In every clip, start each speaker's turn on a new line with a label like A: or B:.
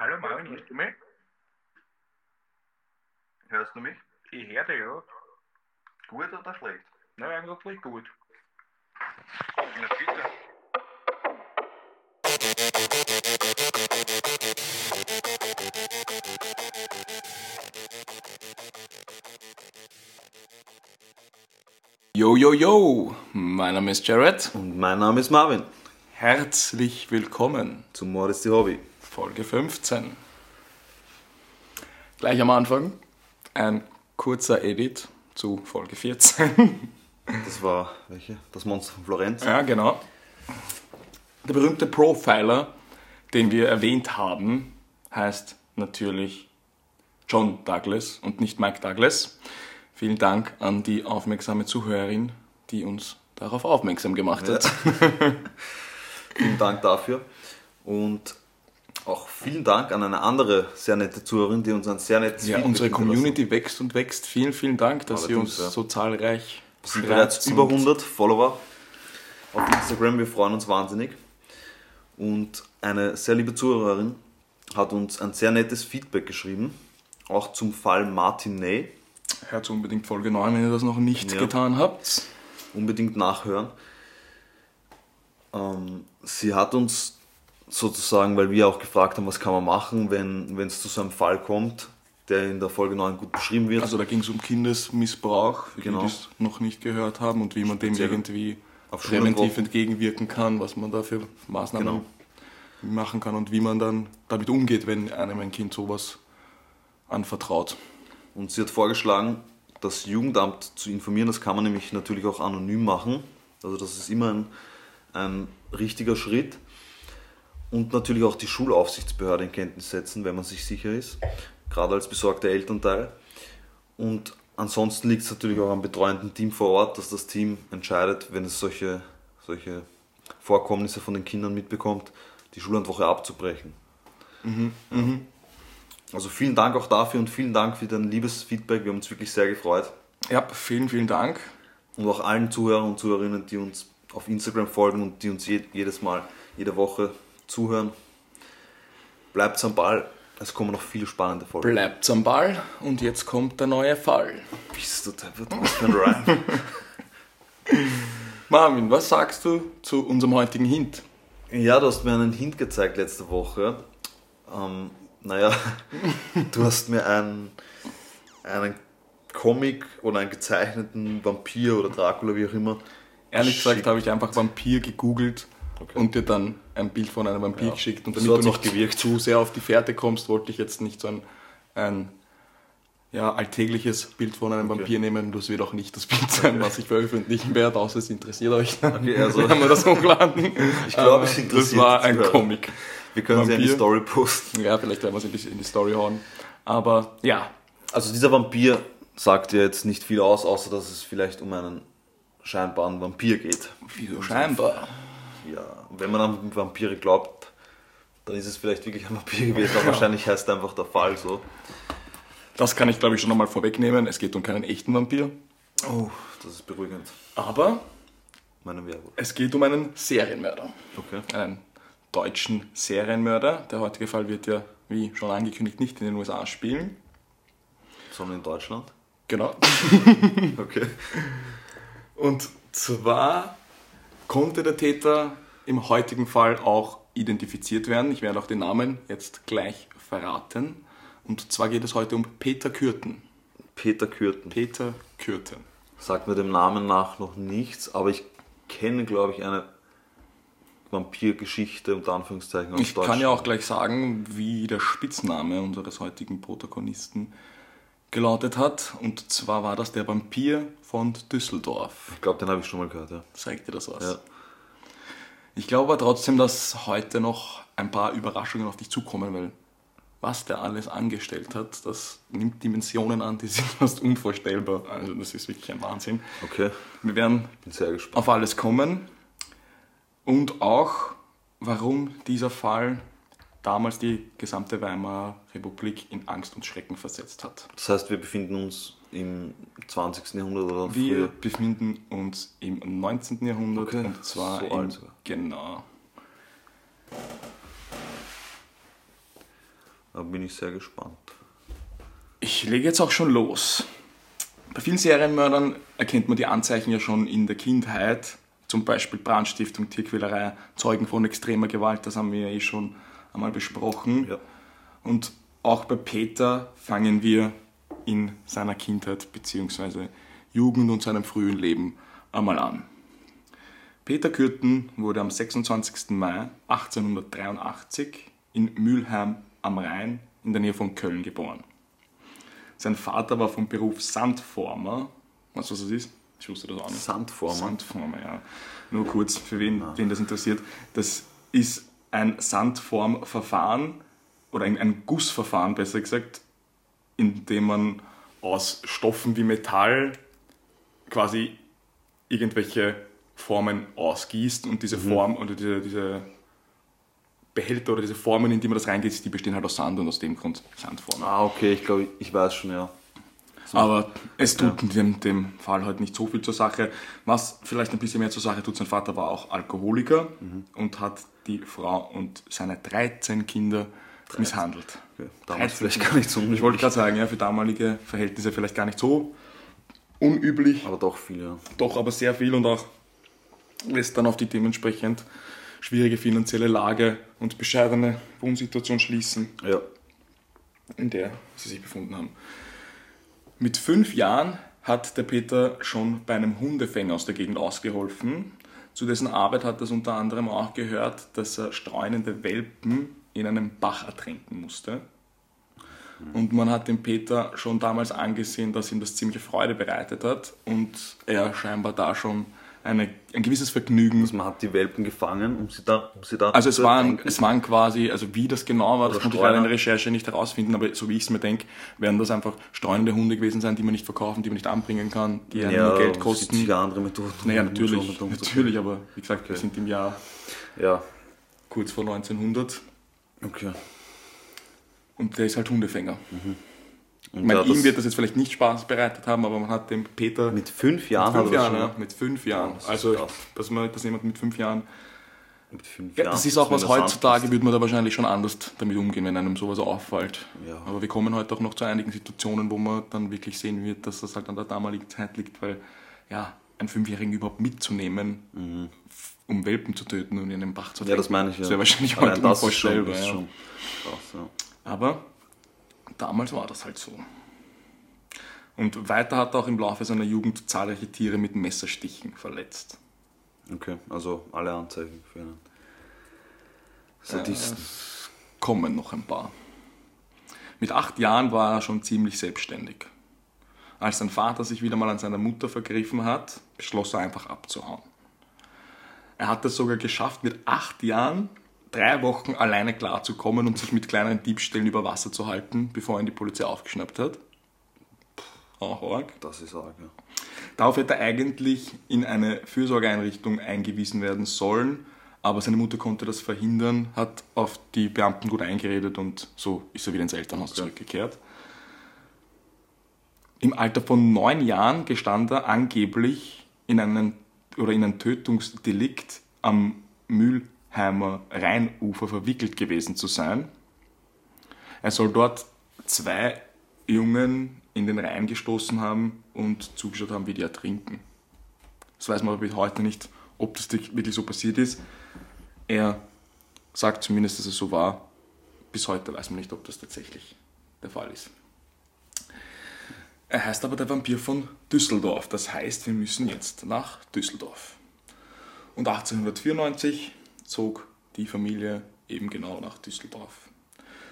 A: Hallo Marvin, hörst du mich?
B: Hörst du mich?
A: Ich höre dich, ja.
B: Gut oder schlecht?
A: Na, eigentlich gut.
B: Na bitte.
C: Yo, yo, yo! Mein Name ist Jared.
B: Und mein Name ist Marvin.
C: Herzlich willkommen.
B: Zum Mord ist die Hobby.
C: Folge 15. Gleich am Anfang ein kurzer Edit zu Folge 14.
B: Das war welche? Das Monster von Florenz.
C: ja, genau. Der berühmte Profiler, den wir erwähnt haben, heißt natürlich John Douglas und nicht Mike Douglas. Vielen Dank an die aufmerksame Zuhörerin, die uns darauf aufmerksam gemacht hat.
B: Vielen Dank dafür. Und auch vielen Dank an eine andere sehr nette Zuhörerin, die uns ein sehr nettes
C: Ja,
B: Feedback
C: unsere Community wächst und wächst. Vielen, vielen Dank, dass ihr
B: Allerdings,
C: uns
B: ja.
C: so zahlreich
B: Es sind bereits über
C: und-
B: 100 Follower auf Instagram. Wir freuen uns wahnsinnig. Und eine sehr liebe Zuhörerin hat uns ein sehr nettes Feedback geschrieben. Auch zum Fall Martin Ney.
C: Hört unbedingt Folge 9, wenn ihr das noch nicht
B: Ja.
C: getan habt.
B: unbedingt nachhören. Ähm, sie hat uns sozusagen, weil wir auch gefragt haben, was kann man machen, wenn es zu so einem Fall kommt, der in der Folge 9 gut beschrieben wird.
C: Also da ging es um Kindesmissbrauch, für
B: Genau.
C: die, die es noch nicht gehört haben und wie man dem
B: Speziell
C: irgendwie präventiv entgegenwirken kann, was man da für Maßnahmen
B: Genau.
C: machen kann und wie man dann damit umgeht, wenn einem ein Kind sowas anvertraut.
B: Und sie hat vorgeschlagen, das Jugendamt zu informieren. Das kann man nämlich natürlich auch anonym machen. Also das ist immer ein, ein richtiger Schritt. Und natürlich auch die Schulaufsichtsbehörde in Kenntnis setzen, wenn man sich sicher ist. Gerade als besorgter Elternteil. Und ansonsten liegt es natürlich auch am betreuenden Team vor Ort, dass das Team entscheidet, wenn es solche, solche Vorkommnisse von den Kindern mitbekommt, die Schullandwoche abzubrechen. Also vielen Dank auch dafür und vielen Dank für dein liebes Feedback. Wir haben uns wirklich sehr gefreut.
C: Ja, vielen, vielen Dank.
B: Und auch allen Zuhörern und Zuhörerinnen, die uns auf Instagram folgen und die uns je, jedes Mal, jede Woche zuhören. Bleibt am Ball. Es kommen noch viele spannende Folgen.
C: Bleibt am Ball und jetzt kommt der neue Fall.
B: Bist du deppert? Was für ein Rhyme.
C: Marvin, was sagst du zu unserem heutigen Hint?
B: Ja, du hast mir einen Hint gezeigt letzte Woche. Ähm, naja, du hast mir einen, einen Comic oder einen gezeichneten Vampir oder Dracula, wie auch immer.
C: Ehrlich gesagt
B: geschickt.
C: habe ich einfach Vampir gegoogelt
B: Okay.
C: und dir dann ein Bild von einem Vampir
B: Ja.
C: geschickt. Und
B: So
C: damit
B: hat's
C: du nicht
B: gewirkt.
C: zu sehr auf die Fährte kommst, wollte ich jetzt nicht so ein, ein ja, alltägliches Bild von einem
B: Okay.
C: Vampir nehmen. Das wird auch nicht das Bild sein, was ich veröffentlichen werde, außer es interessiert euch.
B: Okay, also-
C: haben wir das hochladen.
B: Ich glaube, es
C: Aber
B: interessiert
C: Das war ein. Comic.
B: Wir können sie in die
C: Vampir.
B: Story posten.
C: Ja, vielleicht werden wir es ein bisschen in die Story hauen. Aber ja,
B: Also dieser Vampir sagt ja jetzt nicht viel aus, außer dass es vielleicht um einen scheinbaren Vampir geht.
C: wieso scheinbar.
B: Ja, wenn man an Vampire glaubt, dann ist es vielleicht wirklich ein Vampir gewesen, aber wahrscheinlich heißt einfach der Fall so.
C: Das kann ich glaube ich schon einmal vorwegnehmen. Es geht um keinen echten Vampir.
B: Oh, das ist beruhigend.
C: Aber es geht um einen Serienmörder.
B: Okay.
C: einen deutschen Serienmörder. Der heutige Fall wird ja, wie schon angekündigt, nicht in den USA spielen.
B: Sondern in Deutschland.
C: Genau.
B: Okay.
C: Und zwar konnte der Täter im heutigen Fall auch identifiziert werden. Ich werde auch den Namen jetzt gleich verraten. Und zwar geht es heute um Peter Kürten.
B: Peter Kürten.
C: Peter Kürten.
B: Sagt mir dem Namen nach noch nichts, aber ich kenne, glaube ich, eine Vampirgeschichte unter Anführungszeichen aus
C: Ich kann
B: Deutschland.
C: ja auch gleich sagen, wie der Spitzname unseres heutigen Protagonisten gelautet hat. Und zwar war das der Vampir von Düsseldorf.
B: Ich glaube, den habe ich schon mal gehört, ja.
C: Zeigt dir das was?
B: ja.
C: Ich glaube aber trotzdem, dass heute noch ein paar Überraschungen auf dich zukommen, weil was der alles angestellt hat, das nimmt Dimensionen an, die sind fast unvorstellbar. Also das ist wirklich ein Wahnsinn.
B: Okay,
C: Wir werden auf alles kommen und auch, warum dieser Fall damals die gesamte Weimarer Republik in Angst und Schrecken versetzt hat.
B: Das heißt, wir befinden uns im 20. Jahrhundert oder
C: Wir
B: früher.
C: befinden uns im 19. Jahrhundert
B: Okay,
C: und zwar
B: so
C: im, genau.
B: Da bin ich sehr gespannt.
C: Ich lege jetzt auch schon los. Bei vielen Serienmördern erkennt man die Anzeichen ja schon in der Kindheit. Zum Beispiel Brandstiftung, Tierquälerei, Zeugen von extremer Gewalt, das haben wir ja eh schon einmal besprochen.
B: Ja.
C: Und auch bei Peter fangen wir in seiner Kindheit bzw. Jugend und seinem frühen Leben einmal an. Peter Kürten wurde am 26. Mai 1883 in Mülheim am Rhein in der Nähe von Köln geboren. Sein Vater war vom Beruf Sandformer. Weißt du, was das ist? Ich wusste das auch nicht.
B: Sandformer?
C: Sandformer, ja. Nur kurz, für wen, wen das interessiert. Das ist ein Sandformverfahren oder ein, ein Gussverfahren, besser gesagt, in dem man aus Stoffen wie Metall quasi irgendwelche Formen ausgießt und diese Form oder diese, diese Behälter oder diese Formen, in die man das reingeht, die bestehen halt aus Sand und aus dem Grund Sandformen.
B: Ah, okay, ich glaube, ich weiß schon, ja.
C: Aber es tut in dem, dem Fall halt nicht so viel zur Sache. Was vielleicht ein bisschen mehr zur Sache tut, sein Vater war auch Alkoholiker und hat die Frau und seine 13 Kinder misshandelt.
B: Okay. Damals
C: 13.
B: vielleicht gar nicht so
C: Ich wollte gerade sagen, ja, für damalige Verhältnisse vielleicht gar nicht so unüblich,
B: Aber doch viel, ja.
C: doch aber sehr viel und auch lässt dann auf die dementsprechend schwierige finanzielle Lage und bescheidene Wohnsituation schließen
B: Ja.
C: in der sie sich befunden haben. Mit fünf Jahren hat der Peter schon bei einem Hundefänger aus der Gegend ausgeholfen. Zu dessen Arbeit hat es unter anderem auch gehört, dass er streunende Welpen in einem Bach ertränken musste. Und man hat dem Peter schon damals angesehen, dass ihm das ziemliche Freude bereitet hat und er scheinbar da schon eine, ein gewisses Vergnügen
B: Also man hat die Welpen gefangen, um sie da, um sie da
C: also es waren,
B: ertränken.
C: es waren quasi, also wie das genau war, das konnte ich leider in der. Recherche nicht herausfinden, aber so wie ich es mir denke, werden das einfach streunende Hunde gewesen sein, die man nicht verkaufen, die man nicht anbringen kann, die
B: ja,
C: nur Geld
B: Es gibt
C: kosten.
B: sicher andere Methoden.
C: Naja, natürlich, natürlich, aber wie gesagt, wir
B: Okay.
C: sind im Jahr
B: Ja,
C: kurz vor 1900
B: okay.
C: und der ist halt Hundefänger.
B: Und
C: Ich meine,
B: ja,
C: ihm wird das jetzt vielleicht nicht Spaß bereitet haben, aber man hat dem Peter
B: mit fünf Jahren
C: fünf
B: hat er
C: Jahren,
B: schon,
C: ja, mit fünf Jahren,
B: das
C: also dass man, dass jemand mit fünf Jahren
B: Mit fünf
C: Ja,
B: Jahren.
C: das ist auch was heutzutage, würde man da wahrscheinlich schon anders damit umgehen, wenn einem sowas auffällt.
B: Ja.
C: Aber wir kommen heute auch noch zu einigen Situationen, wo man dann wirklich sehen wird, dass das halt an der damaligen Zeit liegt, weil ja, einen Fünfjährigen überhaupt mitzunehmen, f- um Welpen zu töten und in den Bach zu.
B: Mhm. Ja, das meine ich ja.
C: Das wäre wahrscheinlich
B: Allein
C: heute
B: das ist schon,
C: unvorstellbar.
B: ist schon krass, ja.
C: Aber damals war das halt so. Und weiter hat er auch im Laufe seiner Jugend zahlreiche Tiere mit Messerstichen verletzt.
B: Okay, also alle Anzeichen für einen Sadisten.
C: kommen noch ein paar. Mit acht Jahren war er schon ziemlich selbstständig. Als sein Vater sich wieder mal an seiner Mutter vergriffen hat, beschloss er einfach abzuhauen. Er hat es sogar geschafft, mit acht Jahren drei Wochen alleine klarzukommen und sich mit kleinen Diebstählen über Wasser zu halten, bevor ihn die Polizei aufgeschnappt hat. Auch arg.
B: Das ist arg, ja.
C: Darauf hätte er eigentlich in eine Fürsorgeeinrichtung eingewiesen werden sollen, aber seine Mutter konnte das verhindern, hat auf die Beamten gut eingeredet und so ist er wieder ins Elternhaus zurückgekehrt. Im Alter von neun Jahren gestand er angeblich in einen, oder in ein Tötungsdelikt am Mülheimer Rheinufer verwickelt gewesen zu sein. Er soll dort zwei Jungen in den Rhein gestoßen haben und zugeschaut haben, wie die ertrinken. Das weiß man aber bis heute nicht, ob das wirklich so passiert ist. Er sagt zumindest, dass es so war. Bis heute weiß man nicht, ob das tatsächlich der Fall ist. Er heißt aber der Vampir von Düsseldorf. Das heißt, wir müssen jetzt nach Düsseldorf. Und 1894 zog die Familie eben genau nach Düsseldorf.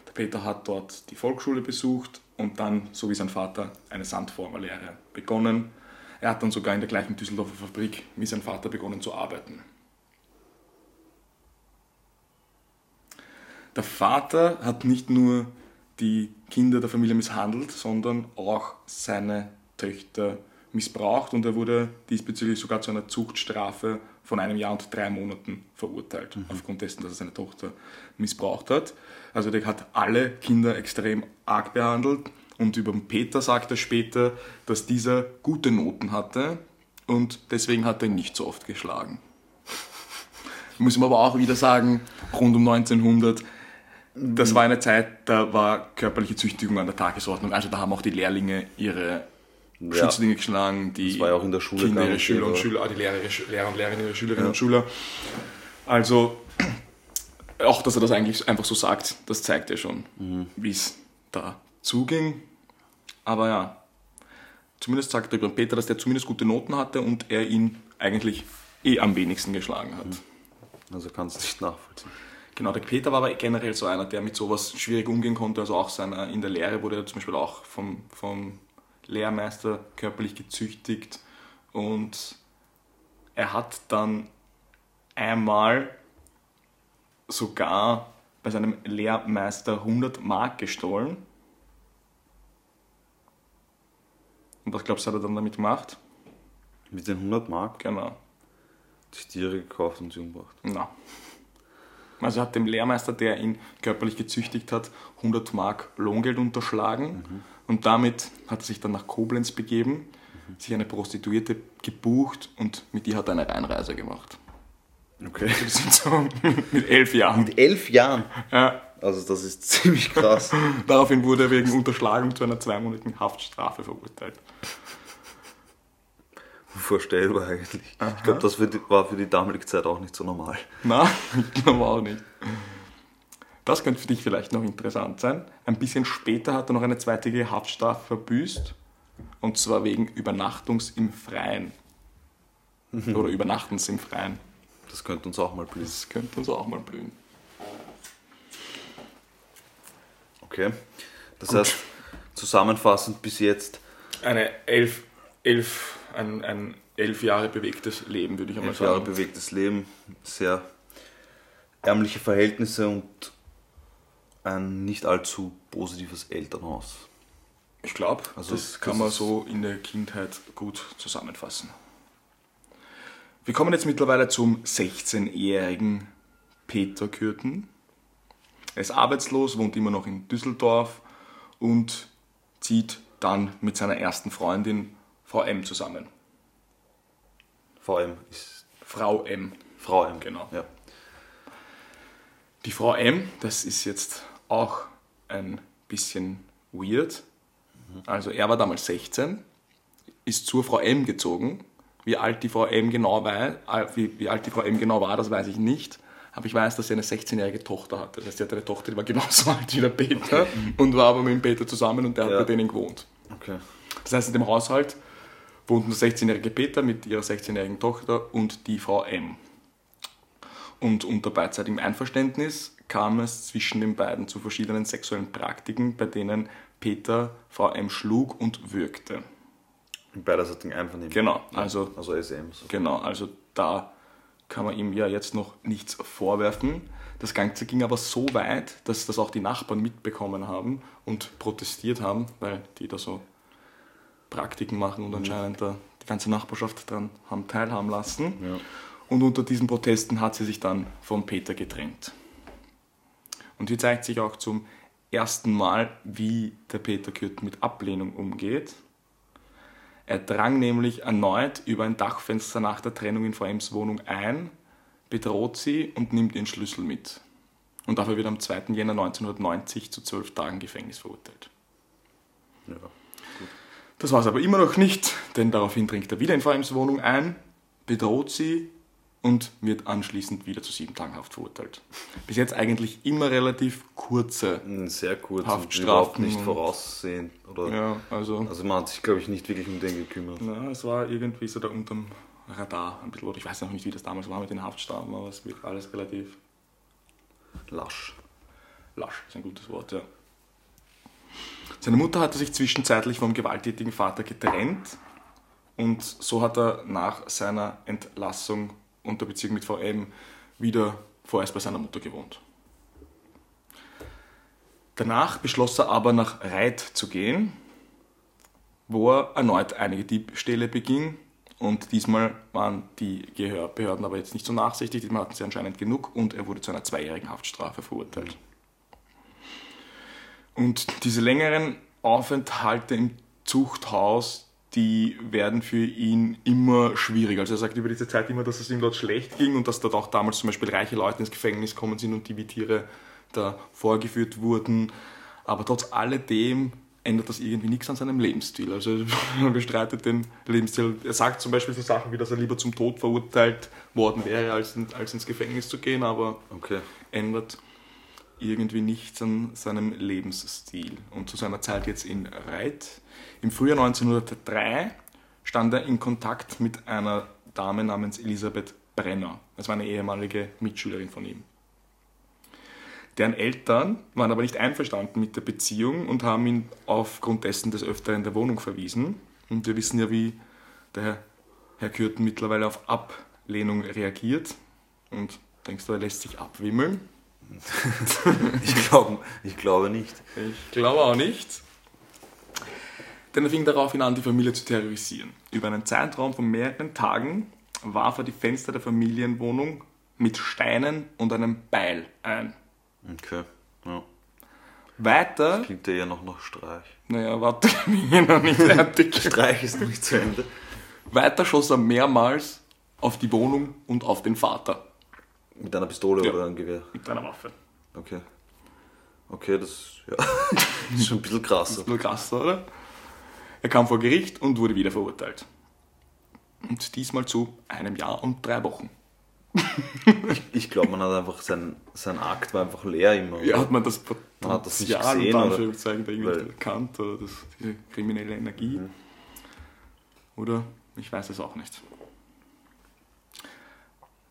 C: Der Peter hat dort die Volksschule besucht und dann, so wie sein Vater, eine Sandformerlehre begonnen. Er hat dann sogar in der gleichen Düsseldorfer Fabrik wie sein Vater begonnen zu arbeiten. Der Vater hat nicht nur die Kinder der Familie misshandelt, sondern auch seine Töchter missbraucht und er wurde diesbezüglich sogar zu einer Zuchtstrafe von einem Jahr und drei Monaten verurteilt, aufgrund dessen, dass er seine Tochter missbraucht hat. Also der hat alle Kinder extrem arg behandelt und über den Peter sagt er später, dass dieser gute Noten hatte und deswegen hat er ihn nicht so oft geschlagen. Muss man aber auch wieder sagen, rund um 1900 das war eine Zeit, da war körperliche Züchtigung an der Tagesordnung. Also da haben auch die Lehrlinge ihre
B: Ja.
C: Schützlinge geschlagen, die
B: Das war ja auch in der Schule
C: Kinder ihre
B: und
C: Schüler und
B: gäbe.
C: Schüler, ah, die Lehrer, Lehrer und Lehrerinnen ihre Schülerinnen und Schüler. Also auch, dass er das eigentlich einfach so sagt, das zeigt ja schon,
B: Mhm.
C: wie es da zuging. Aber ja, zumindest sagt er den Peter, dass der zumindest gute Noten hatte und er ihn eigentlich eh am wenigsten geschlagen hat.
B: Also kannst du nicht nachvollziehen.
C: Genau, der Peter war aber generell so einer, der mit sowas schwierig umgehen konnte. Also auch seiner, in der Lehre wurde er zum Beispiel auch vom, vom Lehrmeister körperlich gezüchtigt. Und er hat dann einmal sogar bei seinem Lehrmeister 100 Mark gestohlen. Und was glaubst du, hat er dann damit gemacht?
B: Mit den 100 Mark
C: Genau.
B: sich Tiere gekauft und sie umgebracht.
C: Na. Also hat dem Lehrmeister, der ihn körperlich gezüchtigt hat, 100 Mark Lohngeld unterschlagen und damit hat er sich dann nach Koblenz begeben, sich eine Prostituierte gebucht und mit ihr hat er eine Reinreise gemacht.
B: Okay.
C: So mit elf Jahren.
B: Mit elf Jahren.
C: Ja.
B: Also das ist ziemlich krass.
C: Daraufhin wurde er wegen Unterschlagung zu einer zweimonatigen Haftstrafe verurteilt.
B: Vorstellbar eigentlich. Ich glaube, das war für die damalige Zeit auch nicht so normal.
C: Na, ich glaube auch nicht. Das könnte für dich vielleicht noch interessant sein. Ein bisschen später hat er noch eine zweitägige Haftstrafe verbüßt. Und zwar wegen Übernachtungs im Freien. Oder Übernachtens im Freien.
B: Das könnte uns auch mal blühen.
C: Das könnte uns auch mal blühen.
B: Okay. Das heißt, zusammenfassend bis jetzt
C: Eine elf, elf, ein, ein elf Jahre bewegtes Leben, würde ich einmal
B: elf Jahre
C: sagen.
B: bewegtes Leben, sehr ärmliche Verhältnisse und ein nicht allzu positives Elternhaus.
C: Ich glaube,
B: Also
C: das
B: das
C: kann man
B: ist-
C: so in der Kindheit gut zusammenfassen. Wir kommen jetzt mittlerweile zum 16-jährigen Peter Kürten. Er ist arbeitslos, wohnt immer noch in Düsseldorf und zieht dann mit seiner ersten Freundin Frau M zusammen.
B: VM ist
C: Frau M.
B: Frau M.
C: Genau.
B: Ja.
C: Die Frau M, das ist jetzt auch ein bisschen weird. Also er war damals 16, ist zur Frau M gezogen. Wie alt die Frau M genau war, wie, wie alt die Frau M genau war, das weiß ich nicht. Aber ich weiß, dass sie eine 16-jährige Tochter hatte. Das heißt, sie hatte eine Tochter, die war genauso alt wie der Peter und war aber mit dem Peter zusammen und der hat
B: Ja.
C: bei denen gewohnt.
B: Okay.
C: Das heißt, in dem Haushalt wohnten der 16-jährige Peter mit ihrer 16-jährigen Tochter und die Frau M. Und unter beidseitigem Einverständnis kam es zwischen den beiden zu verschiedenen sexuellen Praktiken, bei denen Peter Frau M schlug und würgte.
B: Im beiderseitigen Einvernehmen.
C: Genau, also
B: Also SM. So.
C: Genau, also da kann man ihm ja jetzt noch nichts vorwerfen. Das Ganze ging aber so weit, dass das auch die Nachbarn mitbekommen haben und protestiert haben, weil die da so Praktiken machen und anscheinend da die ganze Nachbarschaft daran haben teilhaben lassen.
B: Ja.
C: Und unter diesen Protesten hat sie sich dann von Peter getrennt. Und hier zeigt sich auch zum ersten Mal, wie der Peter Kürt mit Ablehnung umgeht. Er drang nämlich erneut über ein Dachfenster nach der Trennung in Frau Ems Wohnung ein, bedroht sie und nimmt ihren Schlüssel mit. Und dafür wird am 2. Jänner 1990 zu zwölf Tagen Gefängnis verurteilt.
B: Ja.
C: Das war es aber immer noch nicht, denn daraufhin dringt er wieder in Frau Ems Wohnung ein, bedroht sie und wird anschließend wieder zu sieben Tagen Haft verurteilt. Bis jetzt eigentlich immer relativ kurze.
B: Sehr kurz und
C: Haftstrafen
B: überhaupt nicht
C: und-
B: voraussehen. Oder
C: Ja, also,
B: Also man hat sich, glaube ich, nicht wirklich um den gekümmert.
C: ja, es war irgendwie so da unterm Radar ein bisschen. Oder ich weiß noch nicht, wie das damals war mit den Haftstrafen, aber es wird alles relativ
B: Lasch.
C: lasch, ist ein gutes Wort, ja. Seine Mutter hatte sich zwischenzeitlich vom gewalttätigen Vater getrennt und so hat er nach seiner Entlassung und der Beziehung mit Frau M wieder vorerst bei seiner Mutter gewohnt. Danach beschloss er aber nach Reit zu gehen, wo er erneut einige Diebstähle beging. Und diesmal waren die Behörden aber jetzt nicht so nachsichtig, diesmal hatten sie anscheinend genug und er wurde zu einer zweijährigen Haftstrafe verurteilt. Und diese längeren Aufenthalte im Zuchthaus, die werden für ihn immer schwieriger. Also er sagt über diese Zeit immer, dass es ihm dort schlecht ging und dass dort auch damals zum Beispiel reiche Leute ins Gefängnis kommen sind und die wie Tiere da vorgeführt wurden. Aber trotz alledem ändert das irgendwie nichts an seinem Lebensstil. Also er bestreitet den Lebensstil. Er sagt zum Beispiel so Sachen wie, dass er lieber zum Tod verurteilt worden wäre, als, in, als ins Gefängnis zu gehen, aber
B: Okay.
C: ändert irgendwie nichts an seinem Lebensstil. Und zu seiner Zeit jetzt in Reit. Im Frühjahr 1903 stand er in Kontakt mit einer Dame namens Elisabeth Brenner. Das war eine ehemalige Mitschülerin von ihm. Deren Eltern waren aber nicht einverstanden mit der Beziehung und haben ihn aufgrund dessen des Öfteren der Wohnung verwiesen. Und wir wissen ja, wie der Herr Kürten mittlerweile auf Ablehnung reagiert. Und denkst du, er lässt sich abwimmeln?
B: Ich, glaub, ich glaube nicht.
C: Ich glaube auch nicht. Denn er fing daraufhin an, die Familie zu terrorisieren. Über einen Zeitraum von mehreren Tagen warf er die Fenster der Familienwohnung mit Steinen und einem Beil ein.
B: Okay. Ja.
C: Weiter,
B: Klingt ja eher noch nach Streich.
C: naja, warte, ich bin hier noch nicht fertig.
B: Streich ist noch nicht zu Ende.
C: Weiter schoss er mehrmals auf die Wohnung und auf den Vater
B: Mit einer Pistole
C: Ja.
B: oder einem Gewehr.
C: mit einer Waffe.
B: Okay. Okay, das, ja. das ist schon ein bisschen krasser.
C: Nur krass, oder? Er kam vor Gericht und wurde wieder verurteilt. Und diesmal zu einem Jahr und drei Wochen.
B: Ich glaube, man hat einfach sein, sein Akt war einfach leer immer.
C: Ja, hat man das
B: Man hat das nicht
C: Potenzial
B: gesehen,
C: unter
B: oder?
C: Anführungszeichen da irgendwie
B: Weil-
C: erkannt oder das, diese kriminelle Energie.
B: Mhm.
C: Oder ich weiß es auch nicht.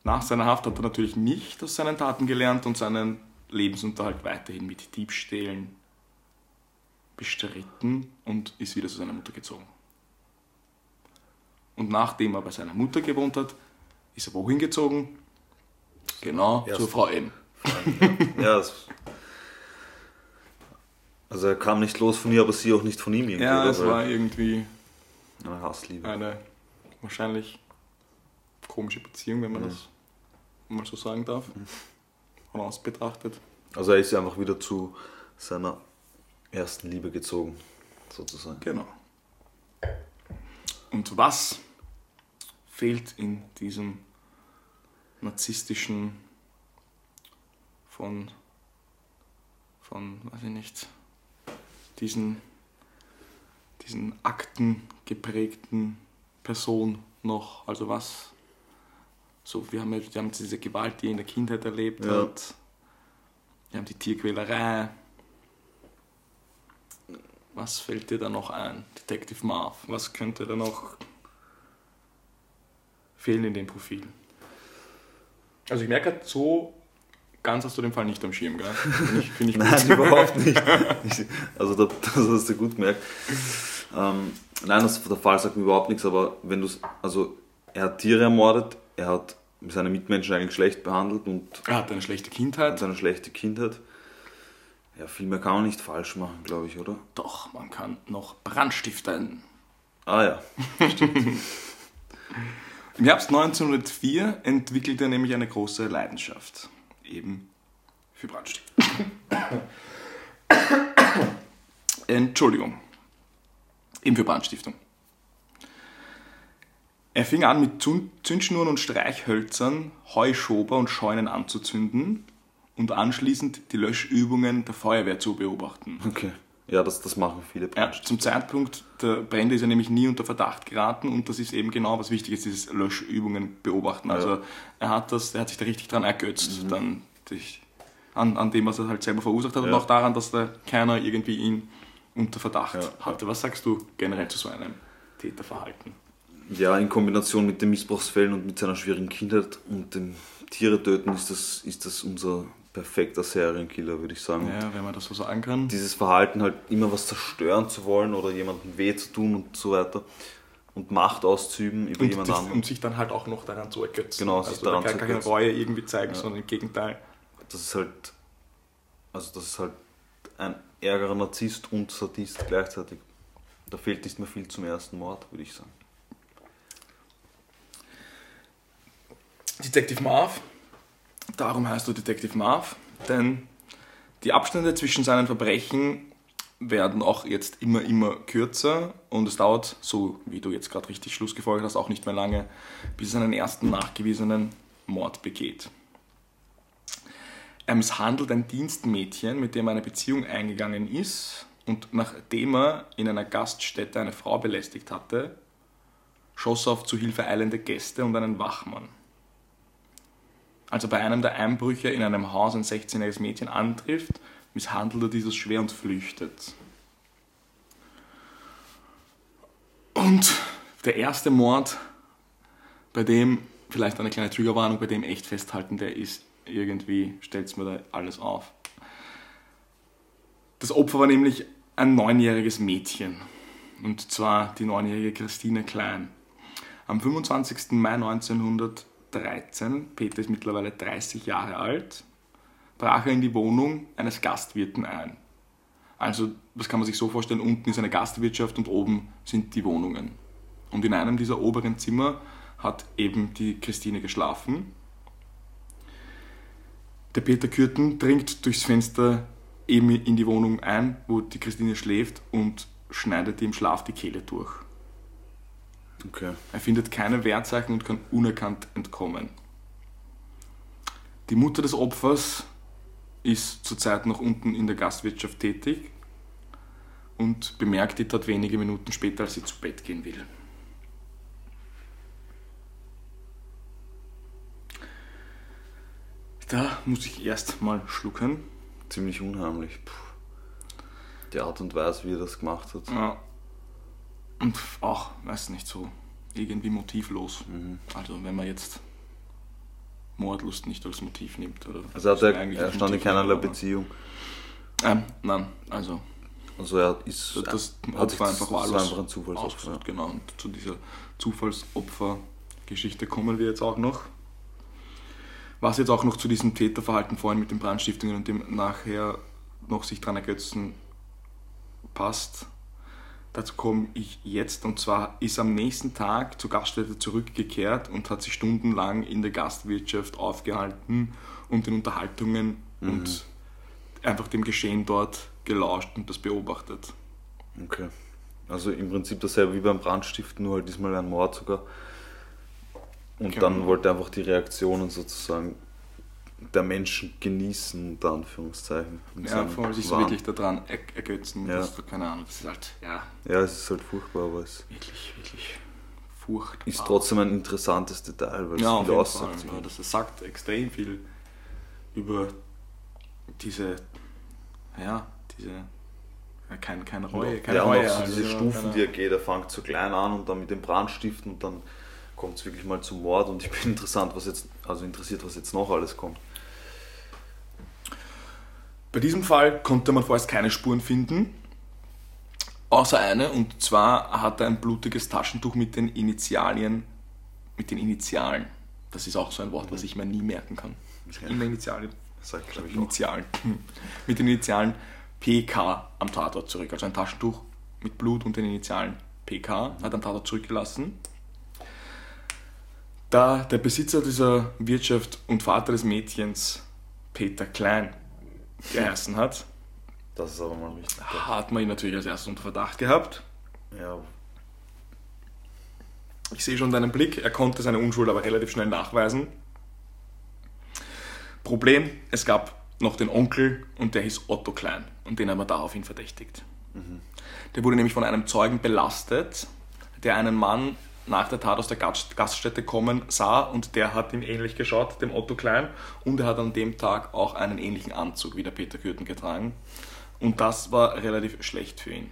C: Nach seiner Haft hat er natürlich nicht aus seinen Taten gelernt und seinen Lebensunterhalt weiterhin mit Diebstählen bestritten und ist wieder zu seiner Mutter gezogen. Und nachdem er bei seiner Mutter gewohnt hat, ist er wohin gezogen? Genau,
B: Erst-
C: zur Frau M.
B: Ja, es, also er kam nicht los von ihr, aber sie auch nicht von ihm irgendwie.
C: Ja, es war irgendwie
B: eine Hassliebe.
C: eine wahrscheinlich komische Beziehung, wenn man
B: Mhm.
C: das mal so sagen darf. Von aus betrachtet.
B: Also er ist ja einfach wieder zu seiner ersten Liebe gezogen, sozusagen.
C: Genau. Und was fehlt in diesem narzisstischen von, von, weiß ich nicht, diesen, diesen Akten geprägten Person noch? Also was? So, wir haben, wir haben diese Gewalt, die er in der Kindheit erlebt
B: Ja.
C: hat. Wir haben die Tierquälerei. Was fällt dir da noch ein, Detective Marv? Was könnte da noch fehlen in dem Profil? Also ich merke halt, so ganz hast du den Fall nicht am Schirm, gell? Finde ich, find ich.
B: Nein, überhaupt nicht. Ich- Also da- das hast du gut gemerkt. Ähm, nein, das, der Fall sagt mir überhaupt nichts, aber wenn du also er hat Tiere ermordet, er hat seine Mitmenschen eigentlich schlecht behandelt und
C: Er hat eine schlechte
B: hat
C: Kindheit.
B: eine schlechte Kindheit. Ja, viel mehr kann man nicht falsch machen, glaube ich, oder?
C: Doch, man kann noch Brandstiften.
B: Ah ja.
C: Im Herbst 1904 entwickelte er nämlich eine große Leidenschaft. Eben für Brandstiften. Entschuldigung. Eben für Brandstiftung. Er fing an, mit Zün- Zündschnuren und Streichhölzern Heuschober und Scheunen anzuzünden und anschließend die Löschübungen der Feuerwehr zu beobachten.
B: Okay. Ja, das, das machen viele
C: Ja, zum Zeitpunkt der Brände ist er nämlich nie unter Verdacht geraten und das ist eben genau was wichtig ist, dieses Löschübungen beobachten. Also er hat das, er hat sich da richtig dran ergötzt, dann dich, an, an dem, was er halt selber verursacht hat und
B: Ja.
C: auch daran, dass da keiner irgendwie ihn unter Verdacht
B: Ja.
C: hatte. Was sagst du generell zu so einem Täterverhalten?
B: Ja, in Kombination mit den Missbrauchsfällen und mit seiner schwierigen Kindheit und dem Tiere töten ist das, ist das unser perfekter Serienkiller, würde ich sagen.
C: Ja, wenn man das so sagen kann.
B: Dieses Verhalten halt immer was zerstören zu wollen oder jemandem weh zu tun und so weiter und Macht auszuüben über
C: Und,
B: jemand anderen.
C: und sich dann halt auch noch daran zu ergötzen.
B: Genau, sich
C: also
B: daran
C: da
B: zu
C: gar keine. Reue irgendwie zeigen, sondern im Gegenteil.
B: Das ist halt, also das ist halt ein ärgerer Narzisst und Sadist gleichzeitig. Da fehlt nicht mehr viel zum ersten Mord, würde ich sagen.
C: Detective Marv. Darum heißt du Detective Marv, denn die Abstände zwischen seinen Verbrechen werden auch jetzt immer, immer kürzer und es dauert, so wie du jetzt gerade richtig Schluss gefolgt hast, auch nicht mehr lange, bis er seinen ersten nachgewiesenen Mord begeht. er misshandelt ein Dienstmädchen, mit dem er eine Beziehung eingegangen ist. Und nachdem er in einer Gaststätte eine Frau belästigt hatte, schoss er auf zu Hilfe eilende Gäste und einen Wachmann. Als er bei einem der Einbrüche in einem Haus ein 16-jähriges Mädchen antrifft, misshandelt er dieses schwer und flüchtet. Und der erste Mord, bei dem, vielleicht eine kleine Triggerwarnung, bei dem echt festhalten, der ist irgendwie, stellt es mir da alles auf. Das Opfer war nämlich ein neunjähriges Mädchen. Und zwar die neunjährige Christine Klein. Am 25. Mai 1913, Peter ist mittlerweile 30 Jahre alt, brach er in die Wohnung eines Gastwirten ein. Also, das kann man sich so vorstellen, unten ist eine Gastwirtschaft und oben sind die Wohnungen. Und in einem dieser oberen Zimmer hat eben die Christine geschlafen. Der Peter Kürten dringt durchs Fenster eben in die Wohnung ein, wo die Christine schläft und schneidet im Schlaf die Kehle durch.
B: Okay.
C: Er findet keine Wertzeichen und kann unerkannt entkommen. Die Mutter des Opfers ist zurzeit noch unten in der Gastwirtschaft tätig und bemerkt die Tat wenige Minuten später, als sie zu Bett gehen will. Da muss ich erst mal schlucken.
B: Ziemlich unheimlich. Puh. Die Art und Weise, wie er das gemacht hat.
C: Ja. Und auch, weiß nicht, so irgendwie motivlos. Also wenn man jetzt Mordlust nicht als Motiv nimmt. Oder
B: Also hat
C: das
B: er,
C: eigentlich
B: er stand in keinerlei Beziehung.
C: Ähm, nein, also
B: Also er ist
C: das
B: hat sich das,
C: einfach
B: das war
C: wahllos
B: einfach ein Zufallsopfer.
C: ausgesucht. Genau, und zu dieser Zufallsopfer-Geschichte kommen wir jetzt auch noch. Was jetzt auch noch zu diesem Täterverhalten vorhin mit den Brandstiftungen und dem nachher noch sich dran ergötzen passt, dazu komme ich jetzt. Und zwar ist am nächsten Tag zur Gaststätte zurückgekehrt und hat sich stundenlang in der Gastwirtschaft aufgehalten und den Unterhaltungen und einfach dem Geschehen dort gelauscht und das beobachtet.
B: Okay. Also im Prinzip dasselbe wie beim Brandstiften, nur halt diesmal ein Mord sogar. Und
C: Genau.
B: dann wollte er einfach die Reaktionen sozusagen der Menschen genießen, unter Anführungszeichen.
C: Ja, vor allem sich so wirklich daran er ergötzen.
B: Ja.
C: Das, keine Ahnung, das ist halt, ja,
B: Ja, es ist halt furchtbar, aber es
C: wirklich, wirklich furchtbar.
B: ist trotzdem ein interessantes Detail, weil es
C: ja,
B: viel aussagt.
C: Ja, das sagt extrem viel über diese, ja, diese, ja, kein, keine Reue, keine
B: ja,
C: Reue.
B: auch so
C: also,
B: diese
C: ja,
B: Stufen, die er geht, er fängt so klein an und dann mit dem Brandstiften und dann kommt es wirklich mal zum Mord und ich bin interessant, was jetzt, also interessiert, was jetzt noch alles kommt.
C: Bei diesem Fall konnte man vorerst keine Spuren finden, außer eine, und zwar hat er ein blutiges Taschentuch mit den Initialien, mit den Initialen. Das ist auch so ein Wort, was ich mir nie merken kann.
B: Ja.
C: Immer Initialien.
B: Sagt, glaube ich, auch.
C: Initialen. Hm. Mit den Initialen PK am Tatort zurück. Also ein Taschentuch mit Blut und den Initialen PK hat am Tatort zurückgelassen. Da der Besitzer dieser Wirtschaft und Vater des Mädchens Peter Klein geheißen hat,
B: Das ist aber mal richtig.
C: hat man ihn natürlich als erstes unter Verdacht gehabt.
B: Ja,
C: Ich sehe schon deinen Blick, er konnte seine Unschuld aber relativ schnell nachweisen. Problem, es gab noch den Onkel und der hieß Otto Klein und den haben wir daraufhin verdächtigt. Der wurde nämlich von einem Zeugen belastet, der einen Mann nach der Tat aus der Gast- Gaststätte kommen sah und der hat ihm ähnlich geschaut, dem Otto Klein, und er hat an dem Tag auch einen ähnlichen Anzug wie der Peter Kürten getragen. Und das war relativ schlecht für ihn.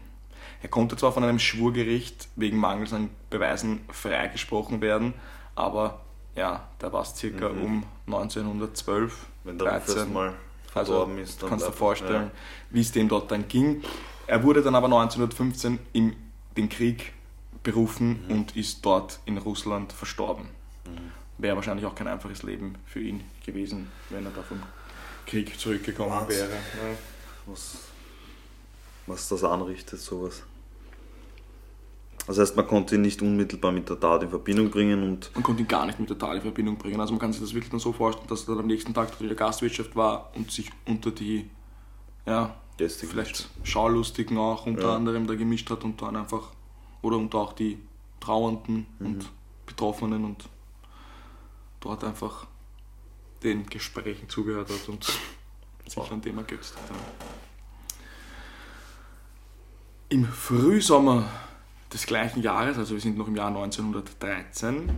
C: Er konnte zwar von einem Schwurgericht wegen Mangels an Beweisen freigesprochen werden, aber ja, da war es circa um 1912,
B: wenn der Ruf erstmal
C: also
B: ist, dann
C: kannst du dir vorstellen, wie es dem dort dann ging. Er wurde dann aber 1915 in den Krieg berufen
B: Mhm.
C: und ist dort in Russland verstorben. Wäre wahrscheinlich auch kein einfaches Leben für ihn gewesen, wenn er da vom Krieg zurückgekommen
B: Wahnsinn.
C: wäre.
B: Ja. Was, was das anrichtet, sowas. Das heißt, man konnte ihn nicht unmittelbar mit der Tat in Verbindung bringen und
C: Man konnte ihn gar nicht mit der Tat in Verbindung bringen. Also man kann sich das wirklich dann so vorstellen, dass er dann am nächsten Tag dort in der Gastwirtschaft war und sich unter die, ja,
B: Gäste
C: vielleicht Schaulustigen auch unter
B: Ja.
C: anderem da gemischt hat und dann einfach, oder unter auch die Trauernden
B: Mhm.
C: und Betroffenen und dort einfach den Gesprächen zugehört hat und sich an dem ergötzt hat. Im Frühsommer des gleichen Jahres, also wir sind noch im Jahr 1913,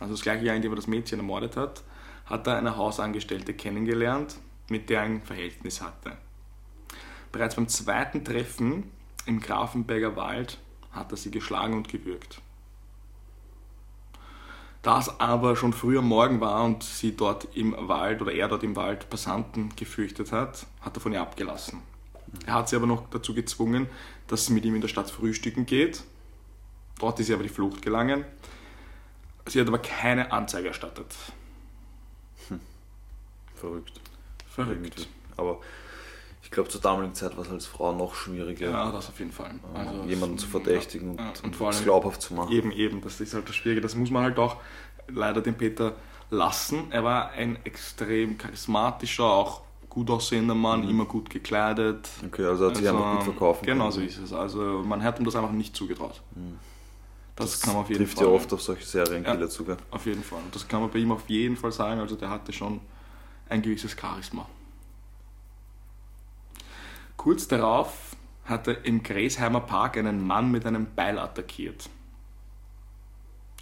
C: also das gleiche Jahr, in dem er das Mädchen ermordet hat, hat er eine Hausangestellte kennengelernt, mit der er ein Verhältnis hatte. Bereits beim zweiten Treffen im Grafenberger Wald hat er sie geschlagen und gewürgt. Da es aber schon früher Morgen war und sie dort im Wald oder er dort im Wald Passanten gefürchtet hat, hat er von ihr abgelassen. Er hat sie aber noch dazu gezwungen, dass sie mit ihm in der Stadt frühstücken geht. Dort ist sie aber die Flucht gelangen. Sie hat aber keine Anzeige erstattet.
B: Verrückt.
C: Verrückt.
B: Irgendwie. Aber ich glaube, zur damaligen Zeit war es als Frau noch schwieriger,
C: Ja, das auf jeden Fall. Also,
B: jemanden zu verdächtigen und,
C: ja,
B: und,
C: und vor
B: es glaubhaft zu machen.
C: Eben, eben, das ist halt das Schwierige. Das muss man halt auch leider dem Peter lassen. Er war ein extrem charismatischer, auch gut aussehender Mann, immer gut gekleidet.
B: Okay, also hat sich einfach gut verkaufen
C: Genau
B: können.
C: so ist es. Also man hat ihm das einfach nicht zugetraut. Das, kann man auf jeden
B: trifft
C: Fall.
B: ja oft auf solche Serienkiller
C: Ja.
B: zu.
C: Auf jeden Fall. Und das kann man bei ihm auf jeden Fall sagen. Also der hatte schon ein gewisses Charisma. Kurz darauf hat er im Gräsheimer Park einen Mann mit einem Beil attackiert.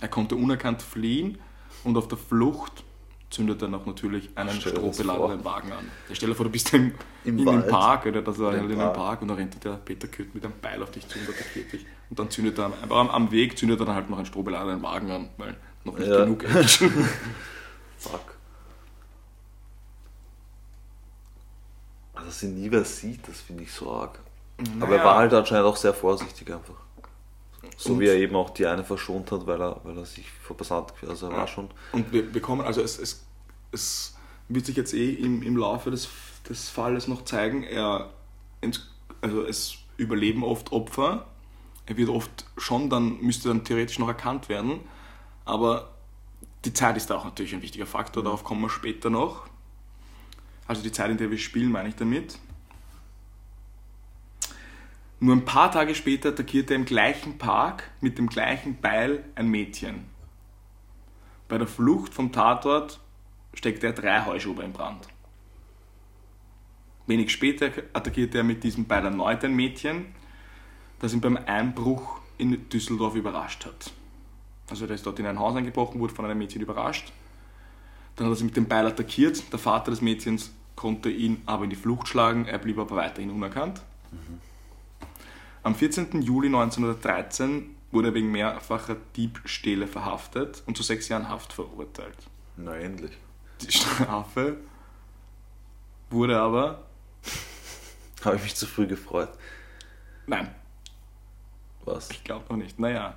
C: Er konnte unerkannt fliehen und auf der Flucht zündet er noch natürlich einen strohbeladenen Wagen an. Ja, stell dir vor, du bist im,
B: Im
C: in dem. Park oder das war halt in einem
B: Park.
C: Und da rennt der Peter Kürt mit einem Beil auf dich zu und attackiert dich. Und dann zündet er aber am, am Weg zündet er dann halt noch einen strohbeladenen Wagen an, weil noch nicht
B: Ja.
C: genug Action.
B: Fuck. Dass sie nie wer sieht, das finde ich so arg. Aber er
C: Naja.
B: war halt anscheinend auch sehr vorsichtig einfach. So
C: Und-
B: wie er eben auch die eine verschont hat, weil er, weil er sich vor Passant, also er
C: Ja.
B: war schon.
C: Und wir bekommen, also es, es, es wird sich jetzt eh im, im Laufe des, des Falles noch zeigen, er, also es überleben oft Opfer, er wird oft schon dann, müsste dann theoretisch noch erkannt werden, aber die Zeit ist da auch natürlich ein wichtiger Faktor, darauf kommen wir später noch. Also die Zeit, in der wir spielen, meine ich damit. Nur ein paar Tage später attackiert er im gleichen Park mit dem gleichen Beil ein Mädchen. Bei der Flucht vom Tatort steckt er drei Heuschober in Brand. Wenig später attackiert er mit diesem Beil erneut ein Mädchen, das ihn beim Einbruch in Düsseldorf überrascht hat. Also der ist dort in ein Haus eingebrochen, wurde von einem Mädchen überrascht. Dann hat er sie mit dem Beil attackiert. Der Vater des Mädchens konnte ihn aber in die Flucht schlagen, er blieb aber weiterhin unerkannt. Am 14. Juli 1913 wurde er wegen mehrfacher Diebstähle verhaftet und zu sechs Jahren Haft verurteilt.
B: Na endlich.
C: Die Strafe wurde aber,
B: Habe ich mich zu früh gefreut.
C: nein,
B: Was?
C: ich glaube noch nicht, naja.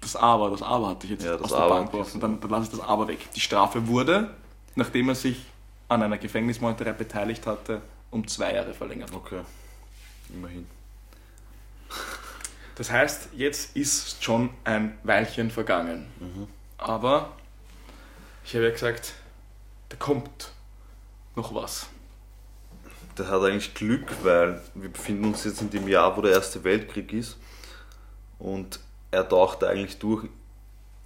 C: Das Aber, das Aber hatte ich jetzt
B: Ja,
C: aus der
B: Aber
C: Bank geworfen. Dann, dann lasse ich das Aber weg. Die Strafe wurde, nachdem er sich an einer Gefängnismeuterei beteiligt hatte, um zwei Jahre verlängert.
B: Okay. Immerhin.
C: Das heißt, jetzt ist schon ein Weilchen vergangen. Aber ich habe ja gesagt, da kommt noch was.
B: Der hat eigentlich Glück, weil wir befinden uns jetzt in dem Jahr, wo der Erste Weltkrieg ist. Und er taucht eigentlich durch,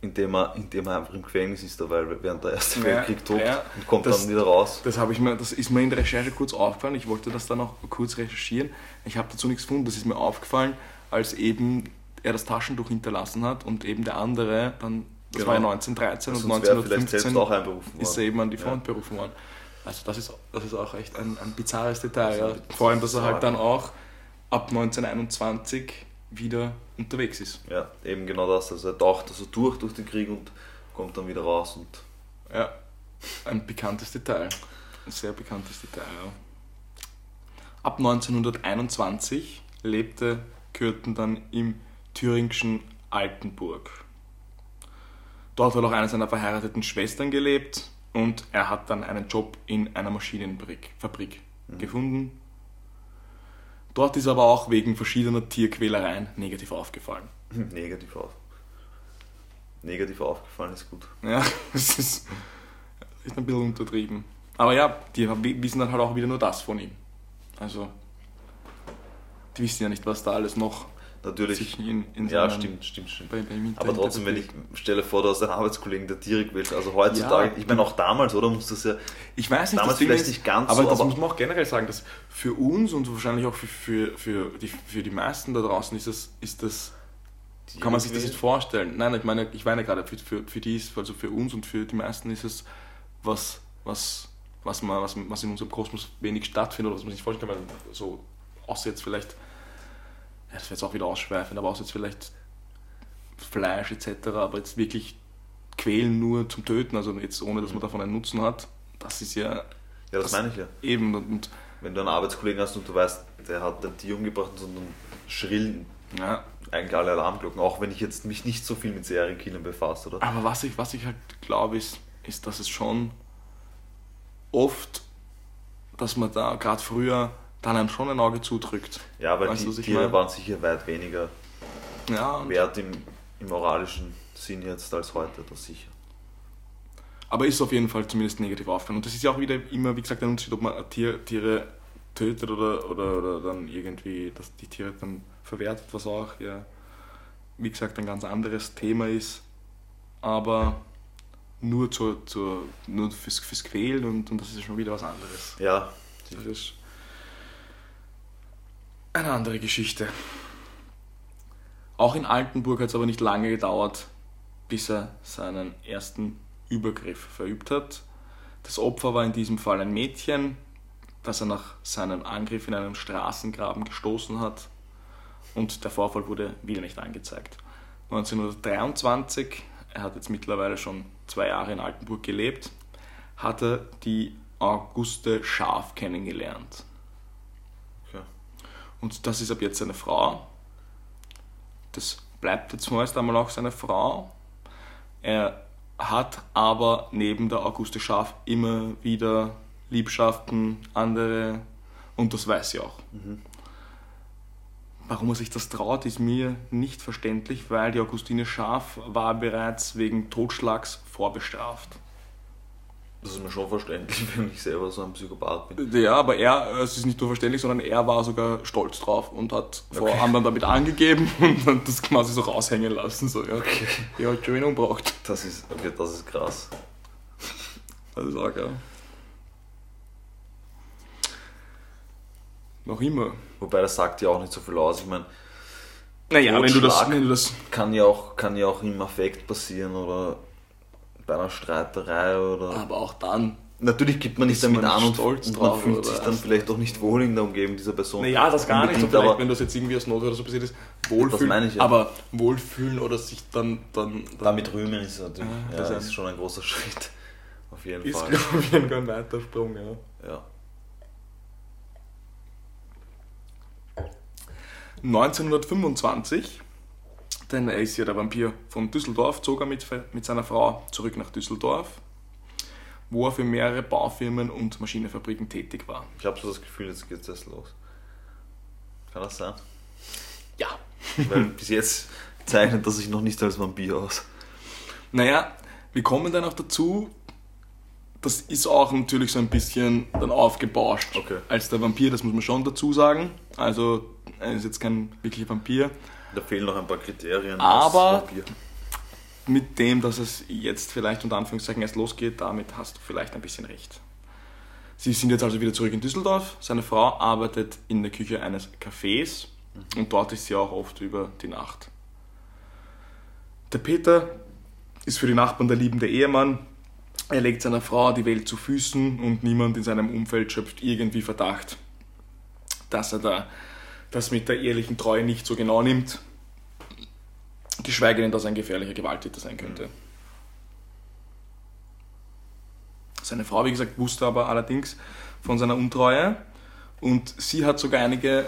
B: indem er, indem er einfach im Gefängnis ist, weil während der Erste
C: Ja,
B: Weltkrieg tobt
C: ja.
B: und kommt
C: Das-
B: dann wieder raus.
C: Das, habe ich mir, das ist mir in der Recherche kurz aufgefallen. Ich wollte das dann auch kurz recherchieren. Ich habe dazu nichts gefunden. Das ist mir aufgefallen, als eben er das Taschentuch hinterlassen hat und eben der andere dann, das
B: Genau.
C: war ja 1913 und
B: Sonst wäre er vielleicht
C: 1915
B: selbst auch einberufen worden.
C: ist er eben an die
B: Ja.
C: Front berufen worden. Also das ist, das ist auch echt ein, ein bizarres Detail.
B: Ist
C: Ja.
B: ein
C: Vor allem, dass er halt dann auch ab 1921 wieder unterwegs ist.
B: Ja, eben genau das. Also er taucht also durch durch den Krieg und kommt dann wieder raus und
C: Ja, ein bekanntes Detail. Ein sehr bekanntes Detail, ja. Ab 1921 lebte Kürten dann im thüringischen Altenburg. Dort hat auch eine seiner verheirateten Schwestern gelebt und er hat dann einen Job in einer Maschinenfabrik Fabrik gefunden. Dort ist er aber auch wegen verschiedener Tierquälereien negativ aufgefallen.
B: negativ auf. Negativ aufgefallen ist gut.
C: Ja, es ist, ist ein bisschen untertrieben. Aber ja, die wissen dann halt auch wieder nur das von ihm. Also, die wissen ja nicht, was da alles noch
B: natürlich.
C: sich in, in
B: ja, stimmt, stimmt, stimmt.
C: Bei, Inter-
B: Aber trotzdem, wenn ich stelle vor, du hast einen Arbeitskollegen, der Tiere quält. Also heutzutage,
C: Ja.
B: ich meine auch damals, oder? Muss das ja.
C: Ich weiß nicht,
B: Damals
C: das
B: vielleicht
C: ist,
B: nicht ganz
C: aber
B: so,
C: das
B: aber-
C: muss man auch generell sagen, dass für uns und wahrscheinlich auch für, für, für, die, für die meisten da draußen ist das, ist das kann man sich das nicht vorstellen. Nein, ich meine, ich meine gerade für, für, für die, ist- also für uns und für die meisten ist es was, was, was, man, was, was in unserem Kosmos wenig stattfindet oder was man sich vorstellen kann, weil so außer jetzt vielleicht, das wird jetzt auch wieder ausschweifend, aber außer jetzt vielleicht Fleisch etc., aber jetzt wirklich quälen nur zum Töten, also jetzt ohne, dass man davon einen Nutzen hat, das ist ja
B: Ja, das, meine ich ja.
C: eben und, und
B: Wenn du einen Arbeitskollegen hast und du weißt, der hat ein Tier umgebracht, sondern schrillen
C: ja,
B: eigentlich alle Alarmglocken, auch wenn ich jetzt mich nicht so viel mit Serienkillern befasse, oder?
C: Aber was ich, was ich halt glaube, ist, ist, dass es schon oft, dass man da gerade früher dann einem schon ein Auge zudrückt.
B: Ja, weil
C: Weißt
B: die Tiere
C: meine?
B: waren sicher weit weniger
C: Ja,
B: wert im, im moralischen Sinn jetzt als heute, das sicher.
C: aber ist auf jeden Fall zumindest negativ aufgefallen. Und das ist ja auch wieder immer, wie gesagt, ein Unterschied, ob man Tier, Tiere tötet oder, oder, oder dann irgendwie, dass die Tiere dann verwertet, was auch, ja, wie gesagt, ein ganz anderes Thema ist. Aber nur, zur, zur, nur fürs, fürs Quälen und, und das ist schon wieder was anderes.
B: Ja,
C: ist eine andere Geschichte. Auch in Altenburg hat es aber nicht lange gedauert, bis er seinen ersten Übergriff verübt hat. Das Opfer war in diesem Fall ein Mädchen, das er nach seinem Angriff in einem Straßengraben gestoßen hat und der Vorfall wurde wieder nicht angezeigt. 1923, er hat jetzt mittlerweile schon zwei Jahre in Altenburg gelebt, hat er die Auguste Scharf kennengelernt. Und das ist ab jetzt seine Frau. Das bleibt jetzt vorerst einmal auch seine Frau. Er hat aber neben der Auguste Scharf immer wieder Liebschaften, andere und das weiß sie auch. Warum er sich das traut, ist mir nicht verständlich, weil die Augustine Scharf war bereits wegen Totschlags vorbestraft.
B: Das ist mir schon verständlich, wenn ich selber so ein Psychopath bin.
C: Ja, aber er, äh, es ist nicht nur verständlich, sondern er war sogar stolz drauf und hat vor
B: Okay.
C: anderen damit angegeben und hat das quasi so raushängen lassen. So, ja, okay. ja hat schon wen umgebracht.
B: Das ist, okay, das ist krass.
C: Das ist auch, ja. Noch immer.
B: Wobei das sagt ja auch nicht so viel aus. Ich meine,
C: Naja, wenn du, das, wenn du das.
B: kann ja auch, kann ja auch im Affekt passieren oder bei einer Streiterei oder.
C: Aber auch dann.
B: Natürlich gibt man nicht
C: Ist
B: damit
C: man
B: an und,
C: stolz
B: und man
C: drauf,
B: fühlt
C: oder
B: sich dann vielleicht auch nicht wohl in der Umgebung dieser Person.
C: Naja, das gar nicht. So vielleicht,
B: aber
C: wenn das jetzt irgendwie aus Not oder so passiert ist, wohlfühlen.
B: meine ich ja.
C: Aber wohlfühlen oder sich dann. dann, dann
B: damit rühmen ist natürlich
C: Ja,
B: ja,
C: das
B: das
C: ist-
B: ist schon ein großer Schritt. Auf jeden
C: ist,
B: Fall.
C: glaube ich, ein ein weiter Sprung, ja.
B: Ja.
C: 1925, denn er ist ja der Vampir von Düsseldorf, zog er mit, mit seiner Frau zurück nach Düsseldorf, wo er für mehrere Baufirmen und Maschinenfabriken tätig war.
B: Ich habe so das Gefühl, jetzt geht es los. Kann das sein?
C: Ja.
B: Weil bis jetzt zeichnet er sich noch nicht als Vampir aus.
C: Naja, wir kommen dann auch dazu, das ist auch natürlich so ein bisschen dann aufgebauscht
B: Okay.
C: als der Vampir, das muss man schon dazu sagen. Also er ist jetzt kein wirklicher Vampir.
B: Da fehlen noch ein paar Kriterien.
C: Aber-. Mit dem, dass es jetzt vielleicht unter Anführungszeichen erst losgeht, damit hast du vielleicht ein bisschen recht. Sie sind jetzt also wieder zurück in Düsseldorf. Seine Frau arbeitet in der Küche eines Cafés und dort ist sie auch oft über die Nacht. Der Peter ist für die Nachbarn der liebende Ehemann. Er legt seiner Frau die Welt zu Füßen und niemand in seinem Umfeld schöpft irgendwie Verdacht, dass er da das mit der ehrlichen Treue nicht so genau nimmt geschweige denn, dass er ein gefährlicher Gewalttäter sein könnte. Seine Frau, wie gesagt, wusste aber allerdings von seiner Untreue und sie hat sogar einige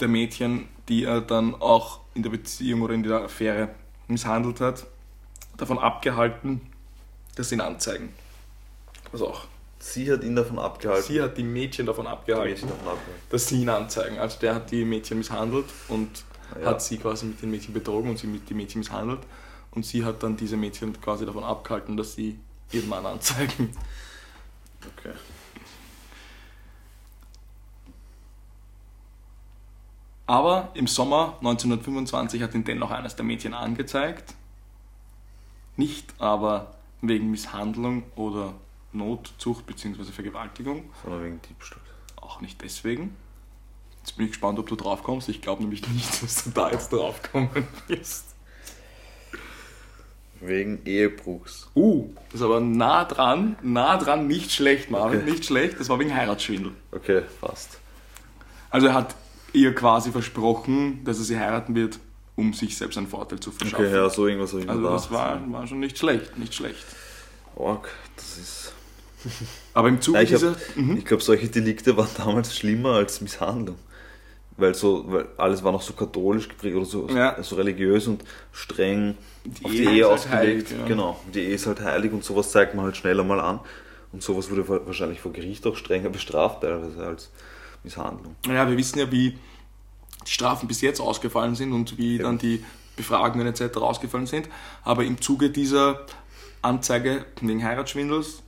C: der Mädchen, die er dann auch in der Beziehung oder in der Affäre misshandelt hat, davon abgehalten, dass sie ihn anzeigen. Was auch.
B: Sie hat ihn davon abgehalten.
C: Sie hat die Mädchen davon abgehalten,
B: Mädchen davon abgehalten.
C: dass sie ihn anzeigen. Also der hat die Mädchen misshandelt und
B: Ja.
C: hat sie quasi mit den Mädchen betrogen und sie mit die Mädchen misshandelt. Und sie hat dann diese Mädchen quasi davon abgehalten, dass sie ihren Mann anzeigen.
B: Okay.
C: Aber im Sommer 1925 hat ihn dennoch eines der Mädchen angezeigt. Nicht aber wegen Misshandlung oder Notzucht bzw. Vergewaltigung,
B: Sondern wegen Diebstahl.
C: auch nicht deswegen. Jetzt bin ich gespannt, ob du drauf kommst. Ich glaube nämlich nicht, dass du da jetzt drauf kommen wirst.
B: Wegen Ehebruchs.
C: Uh, das ist aber nah dran, nah dran, nicht schlecht, Marvin,
B: Okay.
C: nicht schlecht. Das war wegen Heiratsschwindel.
B: Okay, fast.
C: Also er hat ihr quasi versprochen, dass er sie heiraten wird, um sich selbst einen Vorteil zu verschaffen.
B: Okay, ja, so irgendwas habe ich
C: Also das war, war schon nicht schlecht, nicht schlecht.
B: Org, das ist.
C: Aber im Zuge
B: Ja, ich
C: dieser...
B: hab-
C: Mhm.
B: ich glaube, solche Delikte waren damals schlimmer als Misshandlung. Weil so, weil alles war noch so katholisch geprägt oder so,
C: Ja.
B: so religiös und streng
C: Die
B: auf
C: Ehe
B: die Ehe
C: halt
B: ausgelegt.
C: heilig, ja.
B: Genau, die Ehe ist halt heilig und sowas zeigt man halt schneller mal an. Und sowas wurde wa- wahrscheinlich vor Gericht auch strenger bestraft, teilweise als Misshandlung.
C: Naja, wir wissen ja, wie die Strafen bis jetzt ausgefallen sind und wie
B: Ja.
C: dann die Befragungen etc. ausgefallen sind. Aber im Zuge dieser Anzeige wegen Heiratsschwindels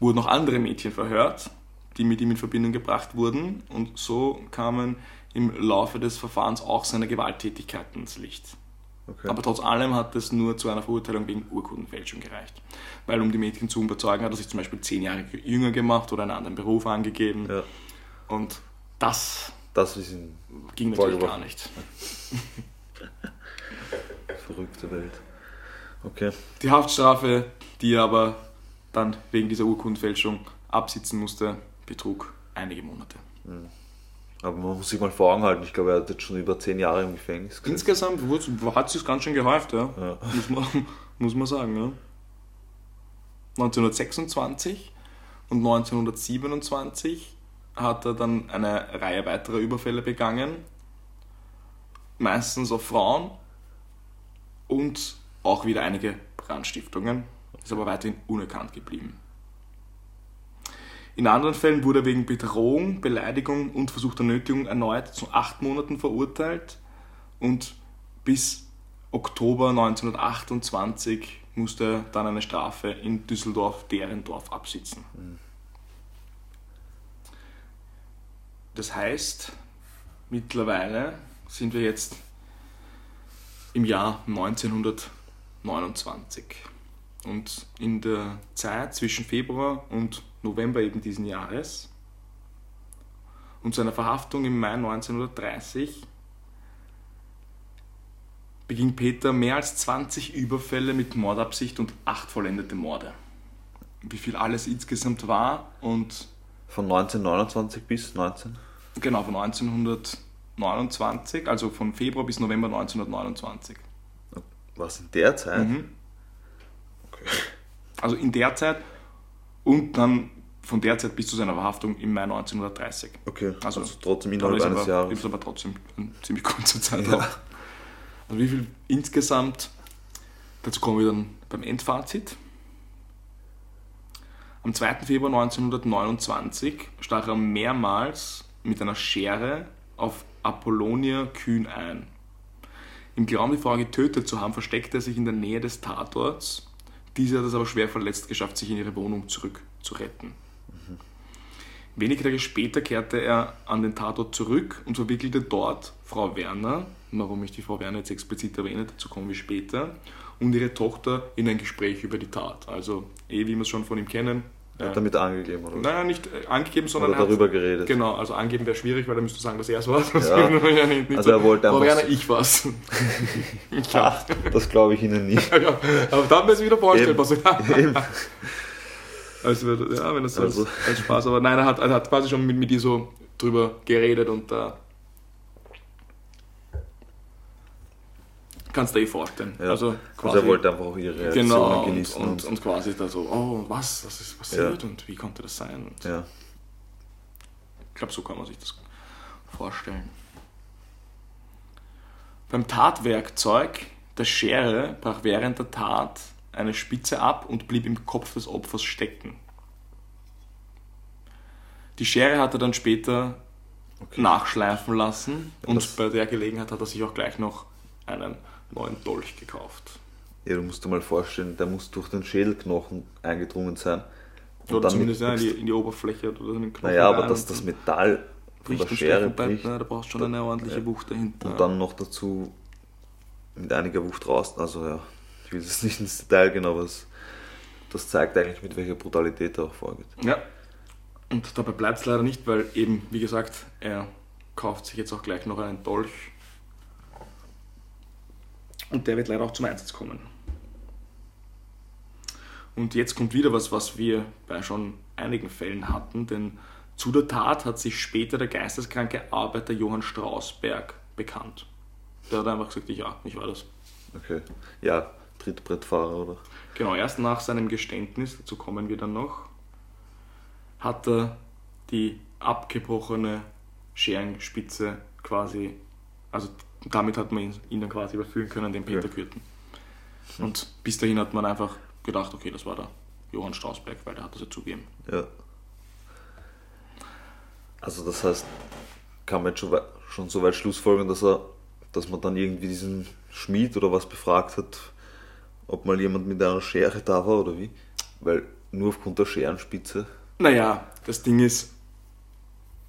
C: wurden noch andere Mädchen verhört, die mit ihm in Verbindung gebracht wurden. Und so kamen im Laufe des Verfahrens auch seine Gewalttätigkeiten ins Licht.
B: Okay.
C: Aber trotz allem hat es nur zu einer Verurteilung wegen Urkundenfälschung gereicht. Weil um die Mädchen zu überzeugen, hat er sich zum Beispiel zehn Jahre jünger gemacht oder einen anderen Beruf angegeben.
B: ja,
C: Und das
B: das
C: ging natürlich gar nicht.
B: verrückte Welt. Okay.
C: Die Haftstrafe, die er aber dann wegen dieser Urkundenfälschung absitzen musste, betrug einige Monate.
B: Aber man muss sich mal vor Augen halten, ich glaube, er hat jetzt schon über zehn Jahre im Gefängnis gesessen.
C: Insgesamt hat sich ganz schön gehäuft, ja.
B: Ja.
C: Muss, man, muss man sagen. Ja. 1926 und 1927 hat er dann eine Reihe weiterer Überfälle begangen, meistens auf Frauen und auch wieder einige Brandstiftungen, ist aber weiterhin unerkannt geblieben. In anderen Fällen wurde er wegen Bedrohung, Beleidigung und versuchter Nötigung erneut zu acht Monaten verurteilt und bis Oktober 1928 musste er dann eine Strafe in Düsseldorf-Derendorf absitzen. Das heißt, mittlerweile sind wir jetzt im Jahr 1929. Und in der Zeit zwischen Februar und November eben diesen Jahres und seiner Verhaftung im Mai 1930 beging Peter mehr als 20 Überfälle mit Mordabsicht und acht vollendete Morde. Wie viel alles insgesamt war und
B: Von 1929 bis 19?
C: genau von 1929, also von Februar bis November 1929.
B: Was in der Zeit?
C: Mhm. Also in der Zeit und dann von der Zeit bis zu seiner Verhaftung im Mai 1930.
B: Okay,
C: Also,
B: also, trotzdem innerhalb
C: ist
B: eines
C: aber,
B: Jahres.
C: Ist aber trotzdem eine ziemlich kurze Zeit.
B: Ja.
C: Also wie viel insgesamt, dazu kommen wir dann beim Endfazit. Am 2. Februar 1929 stach er mehrmals mit einer Schere auf Apollonia Kühn ein. Im Glauben, die Frau getötet zu haben, versteckte er sich in der Nähe des Tatorts. Diese hat es aber schwer verletzt geschafft, sich in ihre Wohnung zurückzuretten. Wenige Tage später kehrte er an den Tatort zurück und verwickelte dort Frau Werner, warum ich die Frau Werner jetzt explizit erwähne, dazu kommen wir später, und ihre Tochter in ein Gespräch über die Tat. Also, eh, wie wir es schon von ihm kennen.
B: Hat
C: äh,
B: damit angegeben, oder?
C: Naja, nicht äh, angegeben, sondern
B: Oder
C: er hat-
B: darüber geredet.
C: Genau, also angeben wäre schwierig, weil er müsste sagen, dass er es war.
B: Ja.
C: nicht,
B: Also er wollte einfach so-
C: ich war's. ich hab's.
B: das glaube ich Ihnen nicht.
C: ja, aber da haben wir es wieder vorstellbar.
B: Eben.
C: Also, ja, wenn das so
B: Also-
C: als, als Spaß, aber nein, er hat, er hat quasi schon mit, mit ihr so drüber geredet und da kannst du dir eh vorstellen.
B: Ja.
C: Also,
B: Also
C: quasi,
B: er wollte einfach auch ihre Reaktionen
C: genau, und,
B: genießen.
C: und, und quasi da so, oh, was, was ist passiert
B: Ja.
C: und wie konnte das sein? Und
B: ja.
C: Ich glaube, so kann man sich das vorstellen. Beim Tatwerkzeug der Schere brach während der Tat eine Spitze ab und blieb im Kopf des Opfers stecken. Die Schere hat er dann später nachschleifen lassen und
B: das-
C: bei der Gelegenheit hat er sich auch gleich noch einen neuen Dolch gekauft.
B: ja, du musst dir mal vorstellen, der muss durch den Schädelknochen eingedrungen sein. Und
C: Oder
B: dann
C: zumindest ja, in, die, in die Oberfläche oder in den Knochen.
B: Naja, aber dass das Metall von der Schere bricht.
C: da brauchst du schon eine ordentliche Wucht dahinter.
B: Und dann noch dazu mit einiger Wucht raus. Also ja, ich will jetzt nicht ins Detail gehen, aber es, das zeigt eigentlich, mit welcher Brutalität er auch vorgeht.
C: Ja. Und dabei bleibt es leider nicht, weil eben, wie gesagt, er kauft sich jetzt auch gleich noch einen Dolch. Und der wird leider auch zum Einsatz kommen. Und jetzt kommt wieder was, was wir bei schon einigen Fällen hatten, denn zu der Tat hat sich später der geisteskranke Arbeiter Johann Strausberg bekannt. Der hat einfach gesagt, ich, ja, ich war das.
B: Okay. Ja, Trittbrettfahrer oder?
C: Genau, erst nach seinem Geständnis, dazu kommen wir dann noch, hat er die abgebrochene Scherenspitze quasi, also damit hat man ihn, ihn dann quasi überführen können, den Peter
B: Ja.
C: Kürten. Und bis dahin hat man einfach gedacht, okay, das war der Johann Strausberg, weil der hat das ja zugegeben.
B: Ja. Also das heißt, kann man jetzt schon, schon so weit schlussfolgern, dass er, dass man dann irgendwie diesen Schmied oder was befragt hat, ob mal jemand mit einer Schere da war oder wie? Weil nur aufgrund der Scherenspitze.
C: Naja, das Ding ist,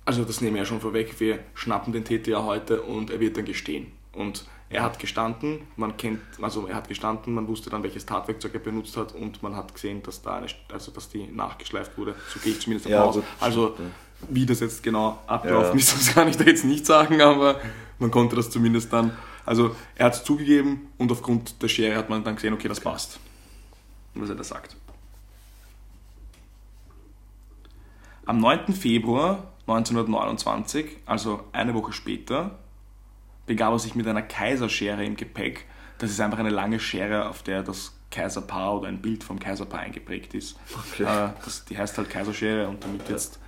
C: also das nehmen wir ja schon vorweg, wir schnappen den Täter ja heute und er wird dann gestehen. Und er hat gestanden, man kennt, also er hat gestanden, man wusste dann, welches Tatwerkzeug er benutzt hat und man hat gesehen, dass da eine, also dass die nachgeschleift wurde. So gehe ich zumindest davon
B: Ja,
C: aus.
B: gut,
C: Also
B: stimmt,
C: wie das jetzt genau abgelaufen
B: Ja.
C: ist, das kann ich da jetzt nicht sagen, aber man konnte das zumindest dann. Also er hat es zugegeben und aufgrund der Schere hat man dann gesehen, okay, das passt. Was er da sagt. Am 9. Februar 1929, also eine Woche später, begab er sich mit einer Kaiserschere im Gepäck. Das ist einfach eine lange Schere, auf der das Kaiserpaar oder ein Bild vom Kaiserpaar eingeprägt ist.
B: Okay.
C: Äh, das, die heißt halt Kaiserschere und damit jetzt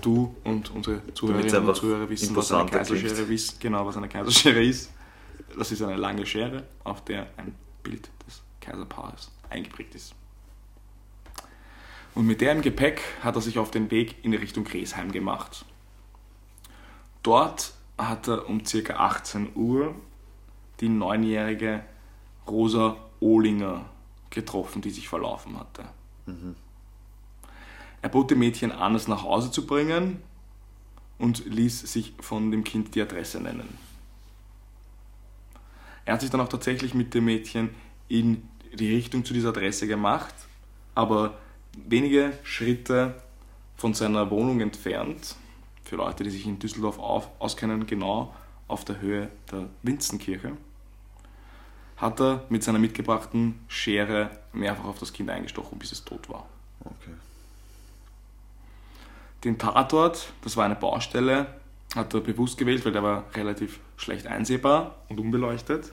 C: du und unsere Zuhörerinnen und Zuhörer wissen, was eine Kaiserschere
B: klingt.
C: ist, genau was eine Kaiserschere ist. Das ist eine lange Schere, auf der ein Bild des Kaiserpaares eingeprägt ist. Und mit der im Gepäck hat er sich auf den Weg in Richtung Gresheim gemacht. Dort hat er um ca. 18 Uhr die neunjährige Rosa Ohlinger getroffen, die sich verlaufen hatte. Er bot dem Mädchen an, es nach Hause zu bringen und ließ sich von dem Kind die Adresse nennen. Er hat sich dann auch tatsächlich mit dem Mädchen in die Richtung zu dieser Adresse gemacht, aber wenige Schritte von seiner Wohnung entfernt, für Leute, die sich in Düsseldorf auf, auskennen, genau auf der Höhe der Winzenkirche, hat er mit seiner mitgebrachten Schere mehrfach auf das Kind eingestochen, bis es tot war.
B: Okay.
C: Den Tatort, das war eine Baustelle, hat er bewusst gewählt, weil der war relativ schlecht einsehbar und unbeleuchtet.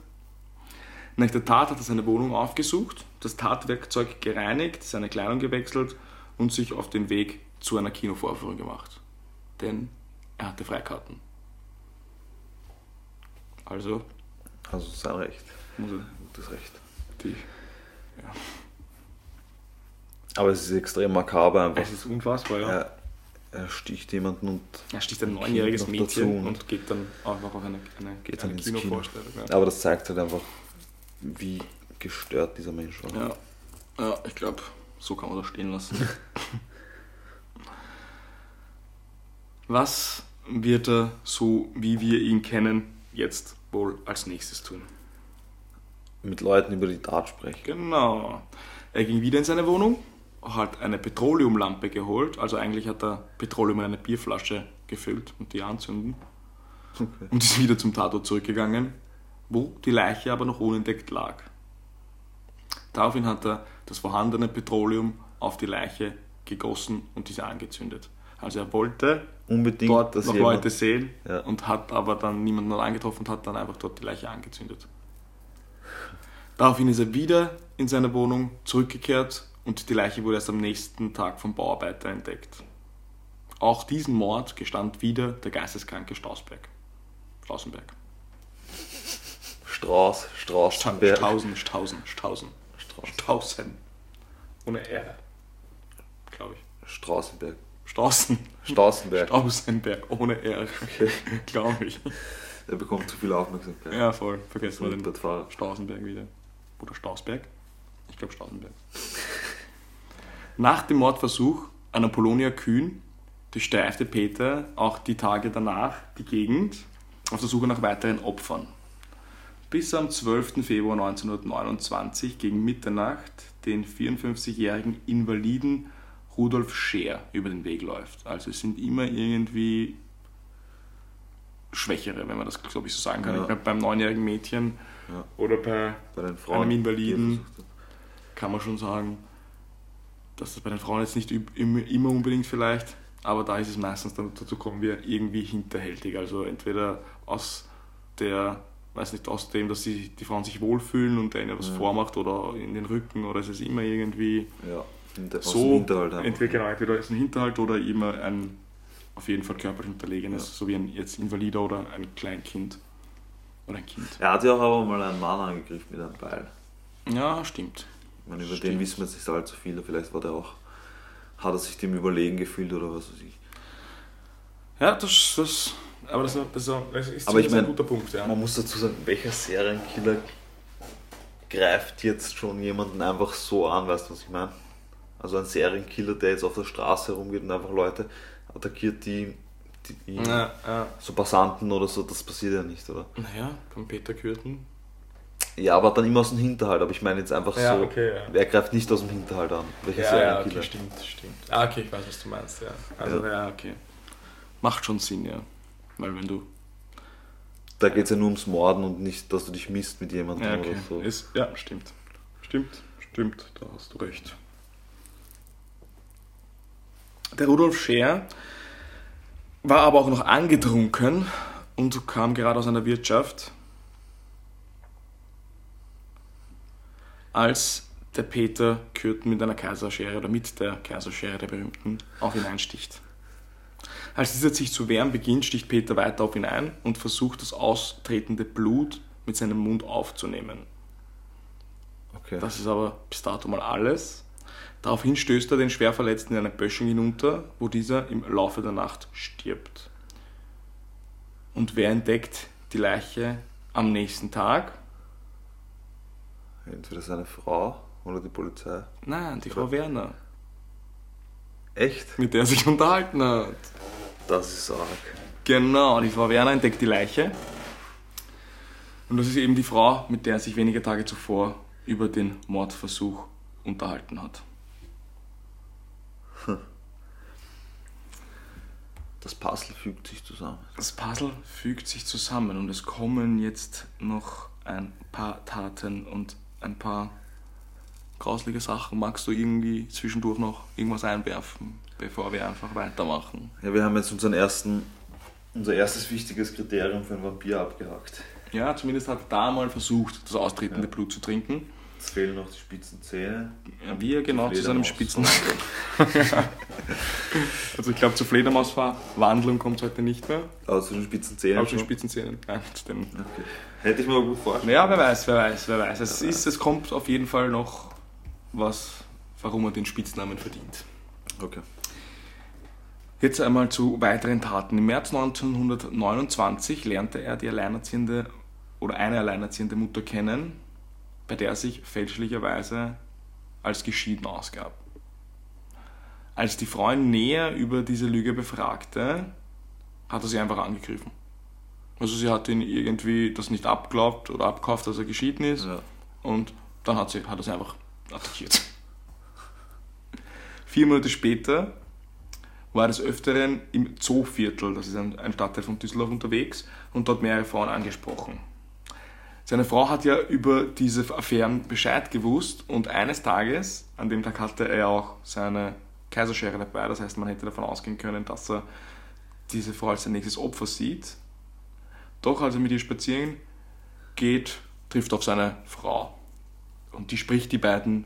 C: Nach der Tat hat er seine Wohnung aufgesucht, das Tatwerkzeug gereinigt, seine Kleidung gewechselt und sich auf den Weg zu einer Kinovorführung gemacht. Denn er hatte Freikarten. Also
B: Also sein Recht.
C: muss er
B: Gutes Recht.
C: die.
B: Aber es ist extrem makaber einfach.
C: Es ist unfassbar, ja.
B: Er, er sticht jemanden und
C: Er sticht ein neunjähriges Mädchen
B: und
C: und geht dann einfach auf eine, eine,
B: geht
C: eine
B: ins Kino.
C: Kinovorstellung. Ja.
B: Aber das zeigt halt einfach, wie gestört dieser Mensch war.
C: Ja, ja ich glaube, so kann man das stehen lassen. Was wird er, so wie wir ihn kennen, jetzt wohl als nächstes tun?
B: Mit Leuten über die Tat sprechen.
C: Genau. Er ging wieder in seine Wohnung, hat eine Petroleumlampe geholt, also eigentlich hat er Petroleum in eine Bierflasche gefüllt und die anzünden
B: Okay.
C: und ist wieder zum Tatort zurückgegangen, wo die Leiche aber noch unentdeckt lag. Daraufhin hat er das vorhandene Petroleum auf die Leiche gegossen und diese angezündet. Also er wollte
B: Unbedingt,
C: dort
B: dass
C: noch
B: jemand,
C: Leute sehen
B: Ja.
C: und hat aber dann niemanden angetroffen und hat dann einfach dort die Leiche angezündet. Daraufhin ist er wieder in seine Wohnung zurückgekehrt und die Leiche wurde erst am nächsten Tag vom Bauarbeiter entdeckt. Auch diesen Mord gestand wieder der geisteskranke Stausberg. Stausenberg.
B: Strauß, Straußenberg.
C: Stausen, Stausen, Stausen. Stausen. Ohne R. Glaube ich.
B: Straußenberg.
C: Stausen.
B: Straußenberg.
C: Stausenberg. Ohne R.
B: Okay.
C: Glaube ich.
B: Er bekommt zu viel Aufmerksamkeit.
C: Ja, voll. Vergessen wir den. Stausenberg wieder. Oder Stausberg? Ich glaube Stausenberg. Nach dem Mordversuch an Apollonia Kühn durchstreifte Peter auch die Tage danach die Gegend auf der Suche nach weiteren Opfern. Bis am 12. Februar 1929 gegen Mitternacht den 54-jährigen Invaliden Rudolf Scheer über den Weg läuft. Also es sind immer irgendwie Schwächere, wenn man das, glaube ich, so sagen kann.
B: Ja.
C: Ich glaube, beim neunjährigen Mädchen
B: Ja.
C: oder bei
B: Bei den Frauen.
C: einem Invaliden
B: die
C: kann man schon sagen, dass das bei den Frauen jetzt nicht immer unbedingt vielleicht, aber da ist es meistens, dann- dazu kommen wir irgendwie hinterhältig. Also entweder aus der, weiß nicht, aus dem, dass sie, die Frauen sich wohlfühlen und der ihnen was
B: Ja.
C: vormacht oder in den Rücken oder es ist immer irgendwie.
B: Ja, hinter,
C: so, entweder, genau, entweder ist ein Hinterhalt oder immer ein auf jeden Fall körperlich unterlegenes,
B: Ja.
C: so wie ein jetzt Invalider oder ein Kleinkind oder ein Kind.
B: Er hat ja auch aber mal einen Mann angegriffen mit einem Beil.
C: Ja, stimmt.
B: Meine, über
C: Stimmt.
B: den wissen wir jetzt nicht allzu viele. Vielleicht war der auch, hat er sich dem überlegen gefühlt oder was weiß ich.
C: Ja, das, das aber das, das, das ist
B: Aber ich mein,
C: ein guter Punkt, ja.
B: Man muss dazu sagen, welcher Serienkiller greift jetzt schon jemanden einfach so an, weißt du, was ich meine? Also ein Serienkiller, der jetzt auf der Straße herumgeht und einfach Leute attackiert, die, die,
C: Ja, ja.
B: so Passanten oder so, das passiert ja nicht, oder?
C: Naja, beim Peter Kürten.
B: Ja, aber dann immer aus dem Hinterhalt, aber ich meine jetzt einfach
C: Ja,
B: so,
C: okay, ja.
B: er greift nicht aus dem Hinterhalt an, welcher
C: Ja, ja, okay, stimmt, stimmt. Ah, okay, ich weiß, was du meinst, ja. Also, ja, okay. Macht schon Sinn, ja. Weil wenn du.
B: Da geht es ja nur ums Morden und nicht, dass du dich misst mit jemandem
C: Ja, okay.
B: oder so.
C: Ist, ja, stimmt. Stimmt, stimmt, da hast du recht. Der Rudolf Scheer war aber auch noch angetrunken und kam gerade aus einer Wirtschaft, als der Peter Kürten mit einer Kaiserschere oder mit der Kaiserschere der berühmten auf ihn einsticht. Als dieser sich zu wehren beginnt, sticht Peter weiter auf ihn ein und versucht das austretende Blut mit seinem Mund aufzunehmen.
B: Okay.
C: Das ist aber bis dato mal alles. Daraufhin stößt er den Schwerverletzten in eine Böschung hinunter, wo dieser im Laufe der Nacht stirbt. Und wer entdeckt die Leiche am nächsten Tag?
B: Entweder seine Frau oder die Polizei.
C: Nein, die Frau Werner,
B: Echt?
C: mit der er sich unterhalten hat.
B: Das ist arg.
C: Genau, die Frau Werner entdeckt die Leiche. Und das ist eben die Frau, mit der er sich wenige Tage zuvor über den Mordversuch unterhalten hat.
B: Das Puzzle fügt sich zusammen.
C: Das Puzzle fügt sich zusammen und es kommen jetzt noch ein paar Taten und ein paar grauslige Sachen. Magst du irgendwie zwischendurch noch irgendwas einwerfen, bevor wir einfach weitermachen?
B: Ja, wir haben jetzt unseren ersten, unser erstes wichtiges Kriterium für einen Vampir abgehakt.
C: Ja, zumindest hat er da mal versucht, das austretende
B: Ja.
C: Blut zu trinken.
B: Jetzt fehlen noch die spitzen Zähne.
C: Ja, wie er genau zu seinem. Spitzen. also ich glaube, zur Fledermausverwandlung kommt es heute nicht mehr.
B: Aber zu den spitzen Zähnen.
C: Aber zu den
B: schon.
C: Spitzenzähnen. Nein, den
B: Okay. Hätte ich mir aber gut vorstellen.
C: Ja, wer weiß, wer weiß, wer weiß. Es, ist, es kommt auf jeden Fall noch was, warum er den Spitznamen verdient.
B: Okay.
C: Jetzt einmal zu weiteren Taten. Im März 1929 lernte er die alleinerziehende oder eine alleinerziehende Mutter kennen, bei der er sich fälschlicherweise als geschieden ausgab. Als die Frau ihn näher über diese Lüge befragte, hat er sie einfach angegriffen. Also sie hat ihn irgendwie das nicht abgeglaubt oder abgekauft, dass er geschieden ist.
B: Ja.
C: Und dann hat, sie, hat er sie einfach attackiert. Vier Monate später war er des Öfteren im Zooviertel, das ist ein, ein Stadtteil von Düsseldorf, unterwegs und dort mehrere Frauen angesprochen. Seine Frau hat ja über diese Affären Bescheid gewusst und eines Tages, an dem Tag hatte er auch seine Kaiserschere dabei, das heißt, man hätte davon ausgehen können, dass er diese Frau als sein nächstes Opfer sieht. Doch als er mit ihr spazieren geht, trifft auf seine Frau. Und die spricht die beiden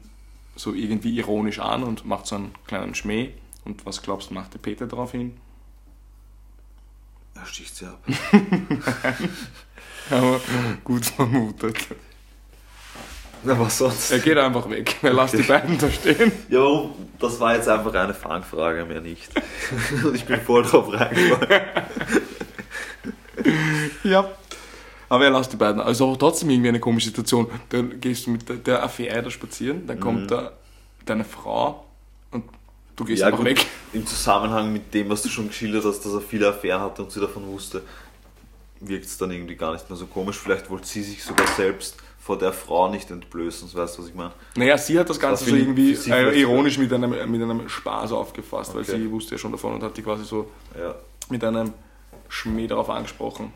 C: so irgendwie ironisch an und macht so einen kleinen Schmäh. Und was glaubst du, machte Peter daraufhin?
B: Er sticht sie ab.
C: Aber gut vermutet.
B: Na, was sonst?
C: Er geht einfach weg. Er lässt die beiden da stehen.
B: Ja, warum? Das war jetzt einfach eine Fangfrage, mehr nicht. ich bin voll drauf reingefallen.
C: Ja. Aber er lässt die beiden. Also auch trotzdem irgendwie eine komische Situation. Dann gehst du mit der, der Affäre da spazieren, dann kommt da deine Frau und Du gehst
B: Ja,
C: einfach
B: gut,
C: weg.
B: Im Zusammenhang mit dem, was du schon geschildert hast, dass er viele Affären hatte und sie davon wusste, wirkt es dann irgendwie gar nicht mehr so komisch. Vielleicht wollte sie sich sogar selbst vor der Frau nicht entblößen, weißt du, was ich meine?
C: Naja, sie hat das Ganze
B: für
C: so irgendwie äh, ironisch mit einem, mit einem Spaß aufgefasst, weil
B: Okay.
C: sie wusste ja schon davon und hat die quasi so
B: Ja.
C: mit einem Schmäh darauf angesprochen.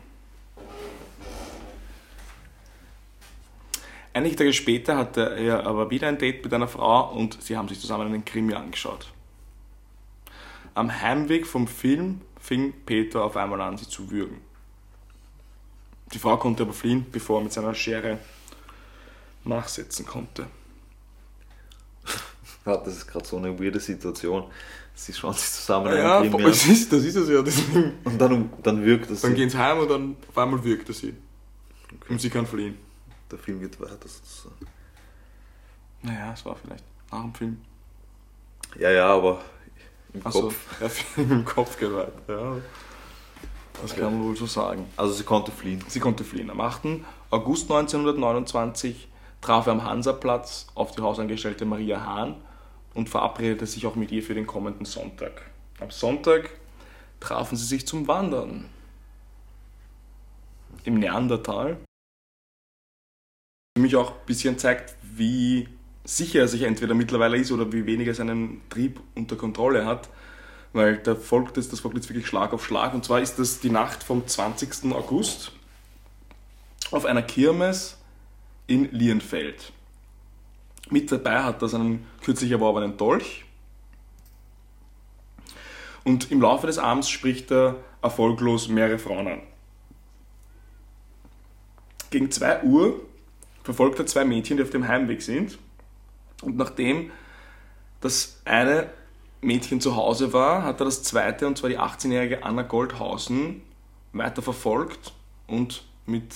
C: Einige Tage später hatte er aber wieder ein Date mit einer Frau und sie haben sich zusammen einen Krimi angeschaut. Am Heimweg vom Film fing Peter auf einmal an, sie zu würgen. Die Frau konnte aber fliehen, bevor er mit seiner Schere nachsetzen konnte.
B: Ja, das ist gerade so eine weirde Situation. Sie schauen sich zusammen
C: Ja,
B: einen Krimi
C: das
B: an
C: ist, das ist es ja. Deswegen.
B: und dann, dann wirkt es.
C: Dann gehen sie heim und dann auf einmal wirkt er sie. Und sie kann fliehen.
B: Der Film geht weiter sozusagen.
C: Naja, es war vielleicht nach dem Film.
B: Ja, ja, aber im
C: Achso,
B: Kopf.
C: der Film im Kopf geht weiter. Ja. Das
B: Okay.
C: kann man wohl so sagen.
B: Also sie konnte fliehen.
C: Sie konnte fliehen. Am 8. August 1929 traf er am Hansaplatz auf die Hausangestellte Maria Hahn und verabredete sich auch mit ihr für den kommenden Sonntag. Am Sonntag trafen sie sich zum Wandern. Im Neandertal. Für mich auch ein bisschen zeigt, wie sicher er sich entweder mittlerweile ist oder wie wenig er seinen Trieb unter Kontrolle hat. Weil da folgt es, das folgt jetzt wirklich Schlag auf Schlag. Und zwar ist das die Nacht vom 20. August auf einer Kirmes in Lienfeld. Mit dabei hat er seinen kürzlich erworbenen Dolch. Und im Laufe des Abends spricht er erfolglos mehrere Frauen an. Gegen 2 Uhr verfolgt er zwei Mädchen, die auf dem Heimweg sind. Und nachdem das eine Mädchen zu Hause war, hat er das zweite, und zwar die 18-jährige Anna Goldhausen, weiter verfolgt und mit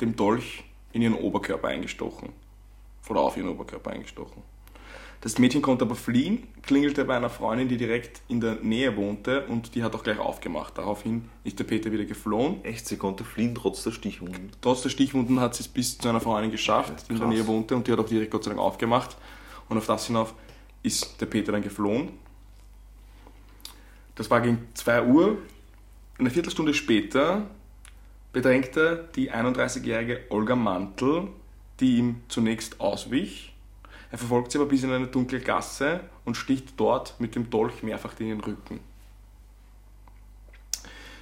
C: dem Dolch in ihren Oberkörper eingestochen. Oder auf ihren Oberkörper eingestochen. Das Mädchen konnte aber fliehen, klingelte bei einer Freundin, die direkt in der Nähe wohnte und die hat auch gleich aufgemacht. Daraufhin ist der Peter wieder geflohen.
B: Echt, sie konnte fliehen trotz der Stichwunden.
C: Trotz der Stichwunden hat sie es bis zu einer Freundin geschafft, die in der. Nähe wohnte und die hat auch direkt Gott sei Dank aufgemacht. Und auf das hinauf ist der Peter dann geflohen. Das war gegen 2 Uhr. Eine Viertelstunde später bedrängte die 31-jährige Olga Mantel, die ihm zunächst auswich. Er verfolgt sie aber bis in eine dunkle Gasse und sticht dort mit dem Dolch mehrfach in den Rücken.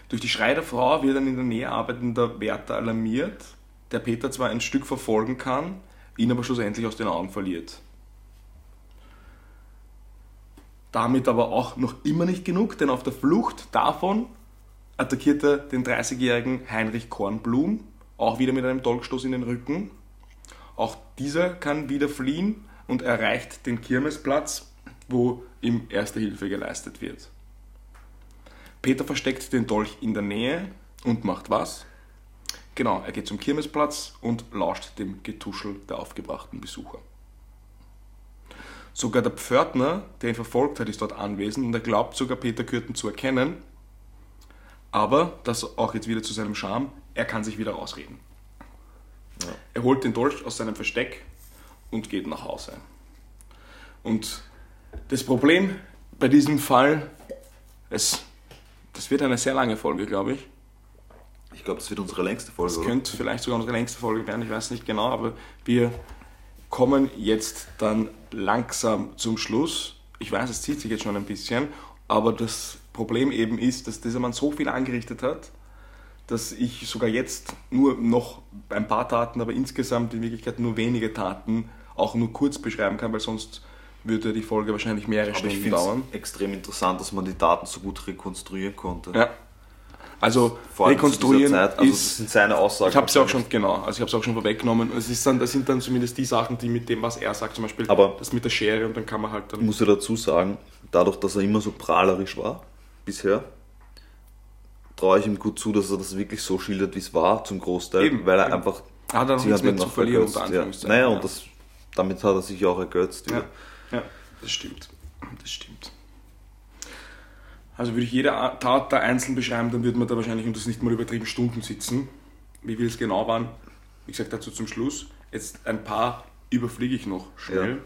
C: Durch die Schreie der Frau wird ein in der Nähe arbeitender Wärter alarmiert, der Peter zwar ein Stück verfolgen kann, ihn aber schlussendlich aus den Augen verliert. Damit aber auch noch immer nicht genug, denn auf der Flucht davon attackiert er den 30-jährigen Heinrich Kornblum, auch wieder mit einem Dolchstoß in den Rücken. Auch dieser kann wieder fliehen und erreicht den Kirmesplatz, wo ihm erste Hilfe geleistet wird. Peter versteckt den Dolch in der Nähe und macht was? Genau, er geht zum Kirmesplatz und lauscht dem Getuschel der aufgebrachten Besucher. Sogar der Pförtner, der ihn verfolgt hat, ist dort anwesend und er glaubt sogar Peter Kürten zu erkennen. Aber, das auch jetzt wieder zu seinem Charme, er kann sich wieder rausreden. Er holt den Dolch aus seinem Versteck und geht nach Hause. Und das Problem bei diesem Fall, es, das wird eine sehr lange Folge, glaube ich.
B: Ich glaube, das wird unsere längste Folge,
C: Das
B: oder?
C: könnte vielleicht sogar unsere längste Folge werden, ich weiß nicht genau, aber wir kommen jetzt dann langsam zum Schluss. Ich weiß, es zieht sich jetzt schon ein bisschen, aber das Problem eben ist, dass dieser Mann so viel angerichtet hat, dass ich sogar jetzt nur noch ein paar Taten, aber insgesamt in Wirklichkeit nur wenige Taten auch nur kurz beschreiben kann, weil sonst würde die Folge wahrscheinlich mehrere
B: Aber ich
C: Stunden
B: finde
C: dauern.
B: es extrem interessant, dass man die Daten so gut rekonstruieren konnte.
C: Ja. Also
B: Vor allem
C: rekonstruieren
B: Zeit, also
C: ist
B: das sind seine Aussagen.
C: Ich habe es auch schon, genau, also ich habe es auch schon vorweggenommen. Es ist dann, das sind dann zumindest die Sachen, die mit dem, was er sagt, zum Beispiel
B: Aber-
C: das mit der Schere und dann kann man halt
B: Ich
C: dann.
B: muss ja dazu sagen, dadurch, dass er immer so prahlerisch war, bisher, traue ich ihm gut zu, dass er das wirklich so schildert, wie es war, zum Großteil,
C: Eben,
B: weil er
C: eben.
B: einfach.
C: Hat er noch nichts
B: hat
C: mehr zu verlieren,
B: vergötzt,
C: unter
B: ja. Naja,
C: ja.
B: und das, damit hat er sich auch ergötzt.
C: ja. ja, das stimmt. Das stimmt. Also würde ich jede Tat da einzeln beschreiben, dann würde man da wahrscheinlich, und das nicht mal übertrieben, Stunden sitzen. Wie viel es genau waren, wie gesagt, dazu zum Schluss. Jetzt ein paar überfliege ich noch schnell.
B: Ja.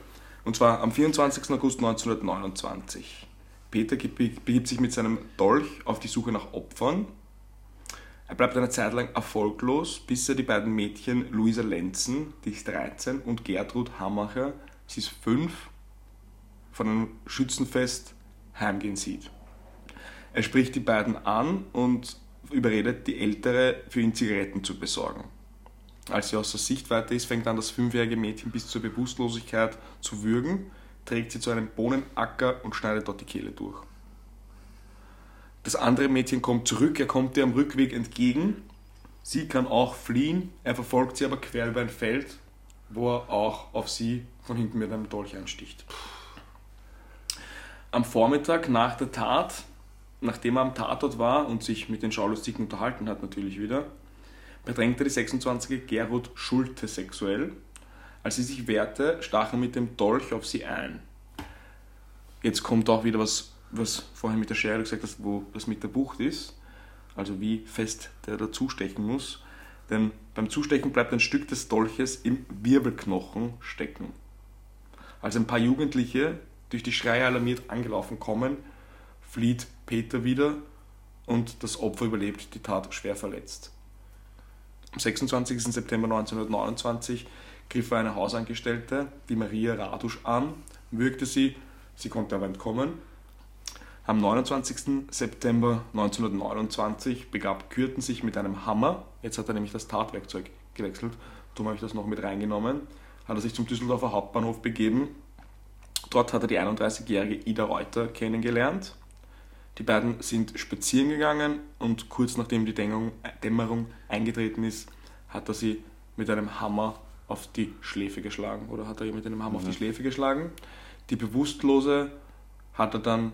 C: Und zwar am 24. August 1929 Peter begibt sich mit seinem Dolch auf die Suche nach Opfern. Er bleibt eine Zeit lang erfolglos, bis er die beiden Mädchen Luisa Lenzen, die ist 13, und Gertrud Hammacher, sie ist 5, von einem Schützenfest heimgehen sieht. Er spricht die beiden an und überredet die Ältere, für ihn Zigaretten zu besorgen. Als sie außer Sichtweite ist, fängt an, das fünfjährige Mädchen bis zur Bewusstlosigkeit zu würgen, trägt sie zu einem Bohnenacker und schneidet dort die Kehle durch. Das andere Mädchen kommt zurück, er kommt ihr am Rückweg entgegen. Sie kann auch fliehen, er verfolgt sie aber quer über ein Feld, wo er auch auf sie von hinten mit einem Dolch einsticht. Am Vormittag nach der Tat, nachdem er am Tatort war und sich mit den Schaulustigen unterhalten hat, natürlich wieder, bedrängte die 26-jährige Gerhard Schulte sexuell. Als sie sich wehrte, stach er mit dem Dolch auf sie ein. Jetzt kommt auch wieder was, was vorher mit der Schere gesagt hast, wo das mit der Bucht ist. Also wie fest der da zustechen muss. Denn beim Zustechen bleibt ein Stück des Dolches im Wirbelknochen stecken. Als ein paar Jugendliche durch die Schreie alarmiert angelaufen kommen, flieht Peter wieder und das Opfer überlebt die Tat schwer verletzt. Am 26. September 1929 griff er eine Hausangestellte, die Maria Radusch, an, würgte sie, sie konnte aber entkommen. Am 29. September 1929 begab Kürten sich mit einem Hammer, jetzt hat er nämlich das Tatwerkzeug gewechselt, darum habe ich das noch mit reingenommen, hat er sich zum Düsseldorfer Hauptbahnhof begeben. Dort hat er die 31-jährige Ida Reuter kennengelernt. Die beiden sind spazieren gegangen und kurz nachdem die Dämmerung eingetreten ist, hat er sie mit einem Hammer auf die Schläfe geschlagen oder hat er ihr mit einem Hammer mhm. auf die mhm. Schläfe geschlagen. Die Bewusstlose hat er dann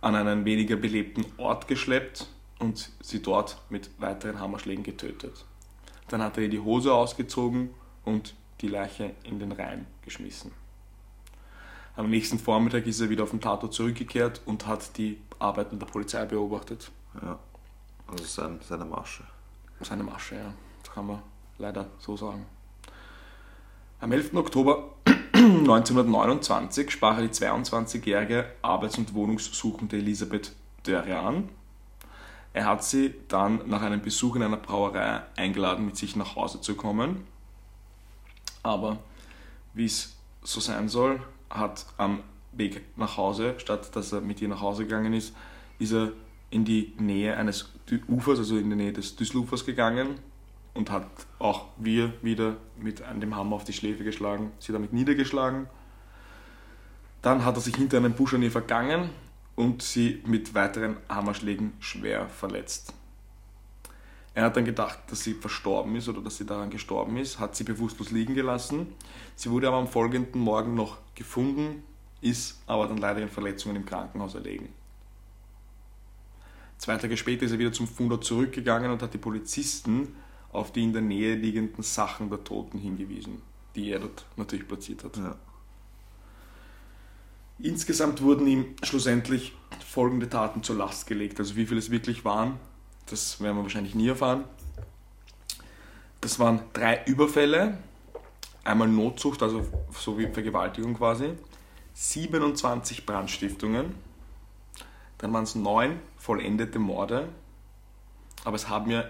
C: an einen weniger belebten Ort geschleppt und sie dort mit weiteren Hammerschlägen getötet. Dann hat er ihr die Hose ausgezogen und die Leiche in den Rhein geschmissen. Am nächsten Vormittag ist er wieder auf den Tatort zurückgekehrt und hat die Arbeiten der Polizei beobachtet.
B: Ja, also sein, seine Masche.
C: Seine Masche, ja. Das kann man leider so sagen. Am 11. Oktober 1929 sprach er die 22-jährige Arbeits- und Wohnungssuchende Elisabeth Dörre an. Er hat sie dann nach einem Besuch in einer Brauerei eingeladen, mit sich nach Hause zu kommen. Aber wie es so sein soll, hat am Weg nach Hause, statt dass er mit ihr nach Hause gegangen ist, ist er in die Nähe eines Ufers, also in die Nähe des Düsselufers gegangen und hat auch wir wieder mit dem Hammer auf die Schläfe geschlagen, sie damit niedergeschlagen. Dann hat er sich hinter einem Busch an ihr vergangen und sie mit weiteren Hammerschlägen schwer verletzt. Er hat dann gedacht, dass sie verstorben ist oder dass sie daran gestorben ist, hat sie bewusstlos liegen gelassen. Sie wurde aber am folgenden Morgen noch gefunden, ist aber dann leider in Verletzungen im Krankenhaus erlegen. Zwei Tage später ist er wieder zum Fundort zurückgegangen und hat die Polizisten auf die in der Nähe liegenden Sachen der Toten hingewiesen, die er dort natürlich platziert hat. Ja. Insgesamt wurden ihm schlussendlich folgende Taten zur Last gelegt. Also wie viele es wirklich waren, das werden wir wahrscheinlich nie erfahren. Das waren drei Überfälle, einmal Notzucht, also so wie Vergewaltigung quasi, 27 Brandstiftungen, dann waren es neun vollendete Morde, aber es haben ja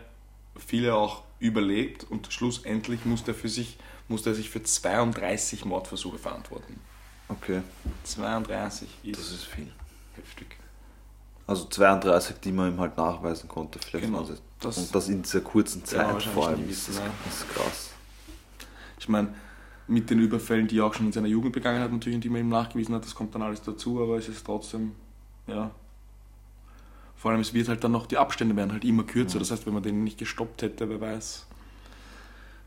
C: viele auch überlebt und schlussendlich musste er, für sich, musste er sich für 32 Mordversuche verantworten.
B: Okay.
C: 32
B: ist, das ist viel. Also 32, die man ihm halt nachweisen konnte, vielleicht genau. Das und das in dieser kurzen Zeit vor allem. Ist das, das ist krass.
C: Ich meine, mit den Überfällen, die er auch schon in seiner Jugend begangen hat, natürlich, und die man ihm nachgewiesen hat, das kommt dann alles dazu, aber es ist trotzdem, ja. Vor allem, es wird halt dann noch, die Abstände werden halt immer kürzer. Ja. Das heißt, wenn man den nicht gestoppt hätte, wer weiß.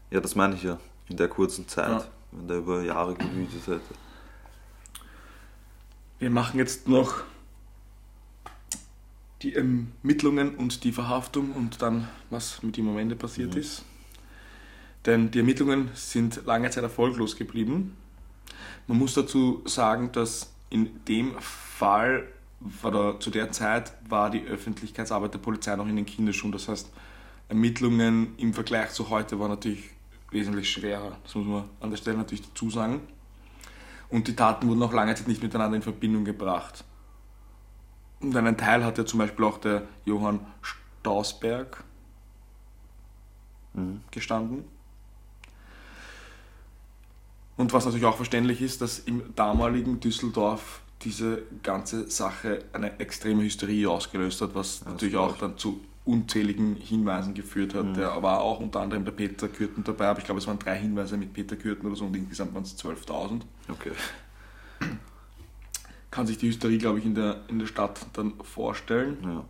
B: Ja, das meine ich ja. In der kurzen Zeit, ja. wenn der über Jahre gewütet hätte.
C: Wir machen jetzt noch die Ermittlungen und die Verhaftung und dann, was mit ihm am Ende passiert mhm. ist. Denn die Ermittlungen sind lange Zeit erfolglos geblieben. Man muss dazu sagen, dass in dem Fall oder zu der Zeit war die Öffentlichkeitsarbeit der Polizei noch in den Kinderschuhen. Das heißt, Ermittlungen im Vergleich zu heute waren natürlich wesentlich schwerer. Das muss man an der Stelle natürlich dazu sagen. Und die Taten wurden auch lange Zeit nicht miteinander in Verbindung gebracht. Und einen Teil hat ja zum Beispiel auch der Johann Stausberg gestanden. Und was natürlich auch verständlich ist, dass im damaligen Düsseldorf diese ganze Sache eine extreme Hysterie ausgelöst hat, was natürlich
B: glaub
C: auch dann zu unzähligen Hinweisen geführt hat. Da war auch unter anderem der Peter Kürten dabei, aber ich glaube, es waren drei Hinweise mit Peter Kürten oder so und insgesamt waren es 12.000
B: Okay.
C: Kann sich die Hysterie, glaube ich, in der, in der Stadt dann vorstellen.
B: Ja.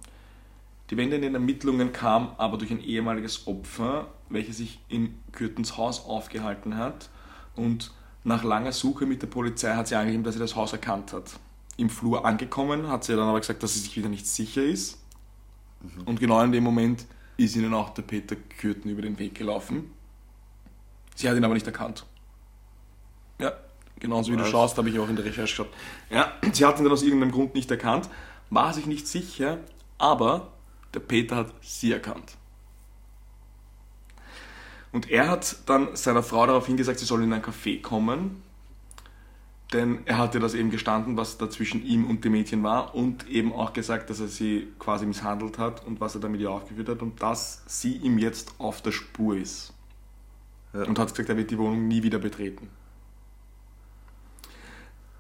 C: Die Wende in den Ermittlungen kam aber durch ein ehemaliges Opfer, welches sich in Kürtens Haus aufgehalten hat und nach langer Suche mit der Polizei hat sie angegeben, dass sie das Haus erkannt hat. Im Flur angekommen hat sie dann aber gesagt, dass sie sich wieder nicht sicher ist. Und genau in dem Moment ist ihnen auch der Peter Kürten über den Weg gelaufen. Sie hat ihn aber nicht erkannt. Ja, genauso wie du schaust, habe ich auch in der Recherche geschaut. Ja, sie hat ihn dann aus irgendeinem Grund nicht erkannt, war sich nicht sicher, aber der Peter hat sie erkannt. Und er hat dann seiner Frau darauf hingesagt, sie soll in ein Café kommen, denn er hatte das eben gestanden, was da zwischen ihm und dem Mädchen war und eben auch gesagt, dass er sie quasi misshandelt hat und was er damit ihr aufgeführt hat und dass sie ihm jetzt auf der Spur ist.
B: Ja.
C: Und hat gesagt, er wird die Wohnung nie wieder betreten.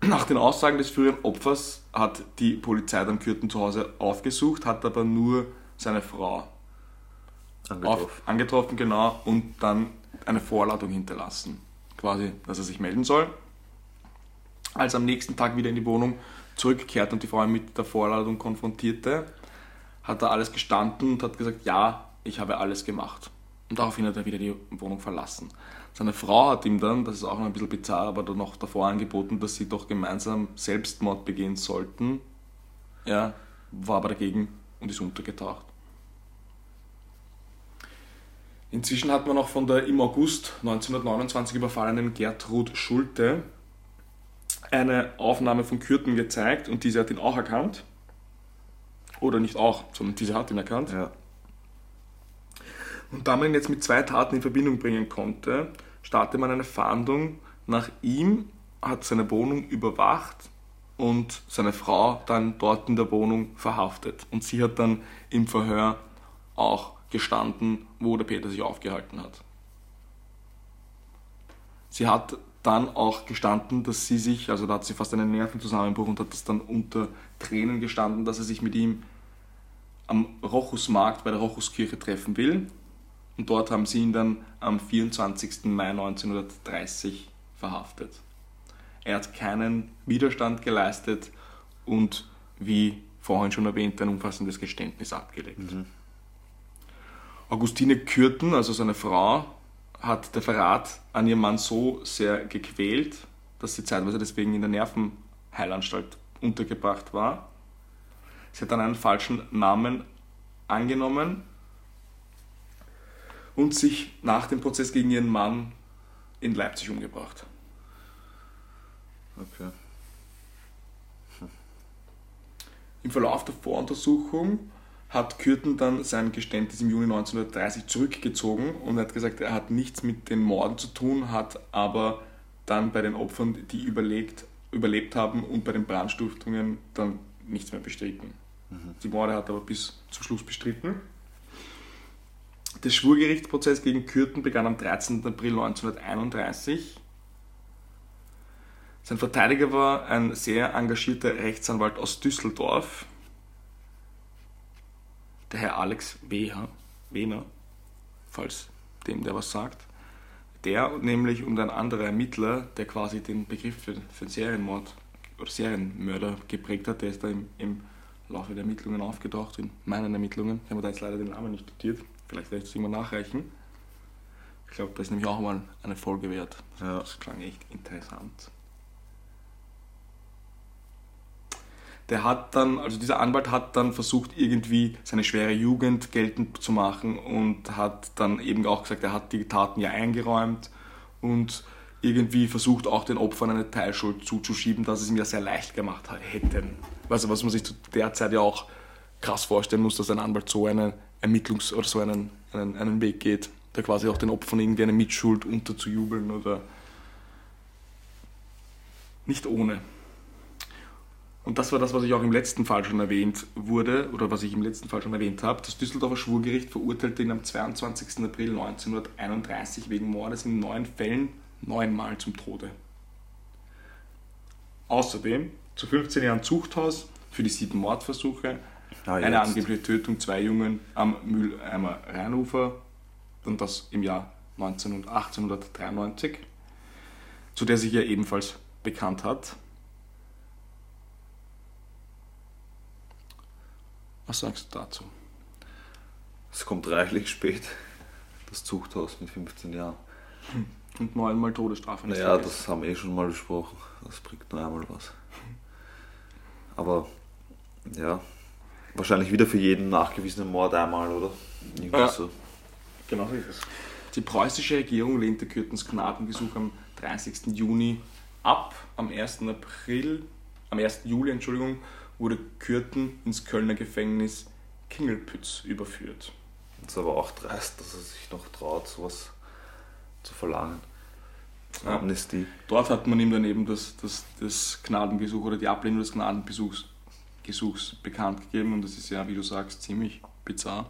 C: Nach den Aussagen des früheren Opfers hat die Polizei dann Kürten zu Hause aufgesucht, hat aber nur seine Frau
B: Angetroffen.
C: auf, angetroffen, genau, und dann eine Vorladung hinterlassen. Quasi, dass er sich melden soll. Als er am nächsten Tag wieder in die Wohnung zurückkehrt und die Frau ihn mit der Vorladung konfrontierte, hat er alles gestanden und hat gesagt, ja, ich habe alles gemacht. Und daraufhin hat er wieder die Wohnung verlassen. Seine Frau hat ihm dann, das ist auch noch ein bisschen bizarr, aber dann noch davor angeboten, dass sie doch gemeinsam Selbstmord begehen sollten. Er war aber dagegen und ist untergetaucht. Inzwischen hat man auch von der im August 1929 überfallenen Gertrud Schulte eine Aufnahme von Kürten gezeigt und diese hat ihn auch erkannt. Oder nicht auch, sondern diese hat ihn erkannt.
B: Ja.
C: Und da man ihn jetzt mit zwei Taten in Verbindung bringen konnte, startete man eine Fahndung nach ihm, hat seine Wohnung überwacht und seine Frau dann dort in der Wohnung verhaftet. Und sie hat dann im Verhör auch gestanden, wo der Peter sich aufgehalten hat. Sie hat dann auch gestanden, dass sie sich, also da hat sie fast einen Nervenzusammenbruch und hat das dann unter Tränen gestanden, dass er sich mit ihm am Rochusmarkt bei der Rochuskirche treffen will. Und dort haben sie ihn dann am 24. Mai 1930 verhaftet. Er hat keinen Widerstand geleistet und wie vorhin schon erwähnt, ein umfassendes Geständnis abgelegt. Augustine Kürten, also seine Frau, hat der Verrat an ihrem Mann so sehr gequält, dass sie zeitweise deswegen in der Nervenheilanstalt untergebracht war. Sie hat dann einen falschen Namen angenommen und sich nach dem Prozess gegen ihren Mann in Leipzig umgebracht.
B: Okay.
C: Im Verlauf der Voruntersuchung hat Kürten dann sein Geständnis im Juni 1930 zurückgezogen und hat gesagt, er hat nichts mit den Morden zu tun, hat aber dann bei den Opfern, die überlegt, überlebt haben und bei den Brandstiftungen dann nichts mehr bestritten. Die Morde hat er aber bis zum Schluss bestritten. Der Schwurgerichtsprozess gegen Kürten begann am 13. April 1931. Sein Verteidiger war ein sehr engagierter Rechtsanwalt aus Düsseldorf, der Herr Alex Wehner, falls dem der was sagt. Der nämlich und ein anderer Ermittler, der quasi den Begriff für, für Serienmord oder Serienmörder geprägt hat, der ist da im, im Laufe der Ermittlungen aufgetaucht, in meinen Ermittlungen. Ich habe da jetzt leider den Namen nicht notiert, vielleicht werde ich das irgendwann nachreichen. Ich glaube, das ist nämlich auch mal eine Folge wert.
B: Ja.
C: Das klang echt interessant. Der hat dann, also dieser Anwalt hat dann versucht, irgendwie seine schwere Jugend geltend zu machen und hat dann eben auch gesagt, er hat die Taten ja eingeräumt und irgendwie versucht auch den Opfern eine Teilschuld zuzuschieben, dass es ihm ja sehr leicht gemacht hätten. Also was man sich zu der Zeit ja auch krass vorstellen muss, dass ein Anwalt so einen Ermittlungs- oder so einen, einen, einen Weg geht, da quasi auch den Opfern irgendwie eine Mitschuld unterzujubeln oder nicht ohne. Und das war das, was ich auch im letzten Fall schon erwähnt wurde, oder was ich im letzten Fall schon erwähnt habe. Das Düsseldorfer Schwurgericht verurteilte ihn am 22. April 1931 wegen Mordes in neun Fällen neunmal zum Tode. Außerdem zu 15 Jahren Zuchthaus für die sieben Mordversuche,
B: Ah,
C: eine angebliche Tötung zwei Jungen am Mülheimer Rheinufer und das im Jahr 19 und 1893, zu der sich er ebenfalls bekannt hat. Was sagst du dazu?
B: Es kommt reichlich spät, das Zuchthaus mit 15 Jahren.
C: Und neunmal Todesstrafe. nicht
B: Naja,
C: vergessen.
B: das haben wir eh schon mal besprochen. Das bringt nur einmal was. Aber ja, wahrscheinlich wieder für jeden nachgewiesenen Mord einmal, oder? Irgendwie
C: Ja.
B: so.
C: Genau so ist es. Die preußische Regierung lehnte Kürtens Gnadengesuch am 30. Juni ab. Am 1. April, am 1. Juli, Entschuldigung, wurde Kürten ins Kölner Gefängnis Kingelpütz überführt.
B: Das ist aber auch dreist, dass er sich noch traut, sowas zu verlangen.
C: Ja.
B: Amnestie.
C: Dort hat man ihm dann eben das, das, das Gnadengesuch oder die Ablehnung des Gnadenbesuchs Gesuchs bekannt gegeben und das ist ja, wie du sagst, ziemlich bizarr.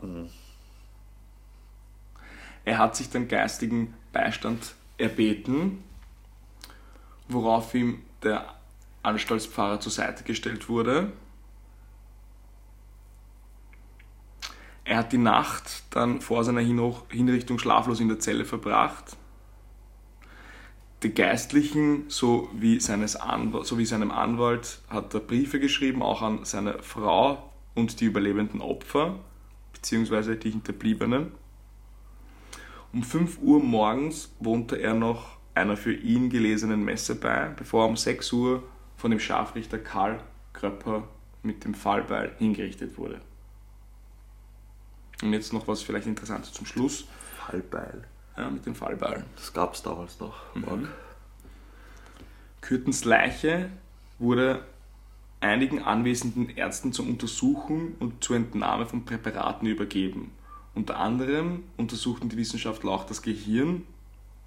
C: Er hat sich dann geistigen Beistand erbeten, worauf ihm der Anstaltspfarrer zur Seite gestellt wurde. Er hat die Nacht dann vor seiner Hinrichtung schlaflos in der Zelle verbracht. Die Geistlichen sowie, seines Anwalt, sowie seinem Anwalt hat er Briefe geschrieben, auch an seine Frau und die überlebenden Opfer, beziehungsweise die Hinterbliebenen. Um 5 Uhr morgens wohnte er noch einer für ihn gelesenen Messe bei, bevor er um 6 Uhr von dem Scharfrichter Karl Kröpper mit dem Fallbeil hingerichtet wurde. Und jetzt noch was vielleicht Interessantes zum Schluss.
B: Fallbeil.
C: Ja, mit dem Fallbeil.
B: Das gab es damals noch.
C: Mhm. Kürtens Leiche wurde einigen anwesenden Ärzten zur Untersuchung und zur Entnahme von Präparaten übergeben. Unter anderem untersuchten die Wissenschaftler auch das Gehirn.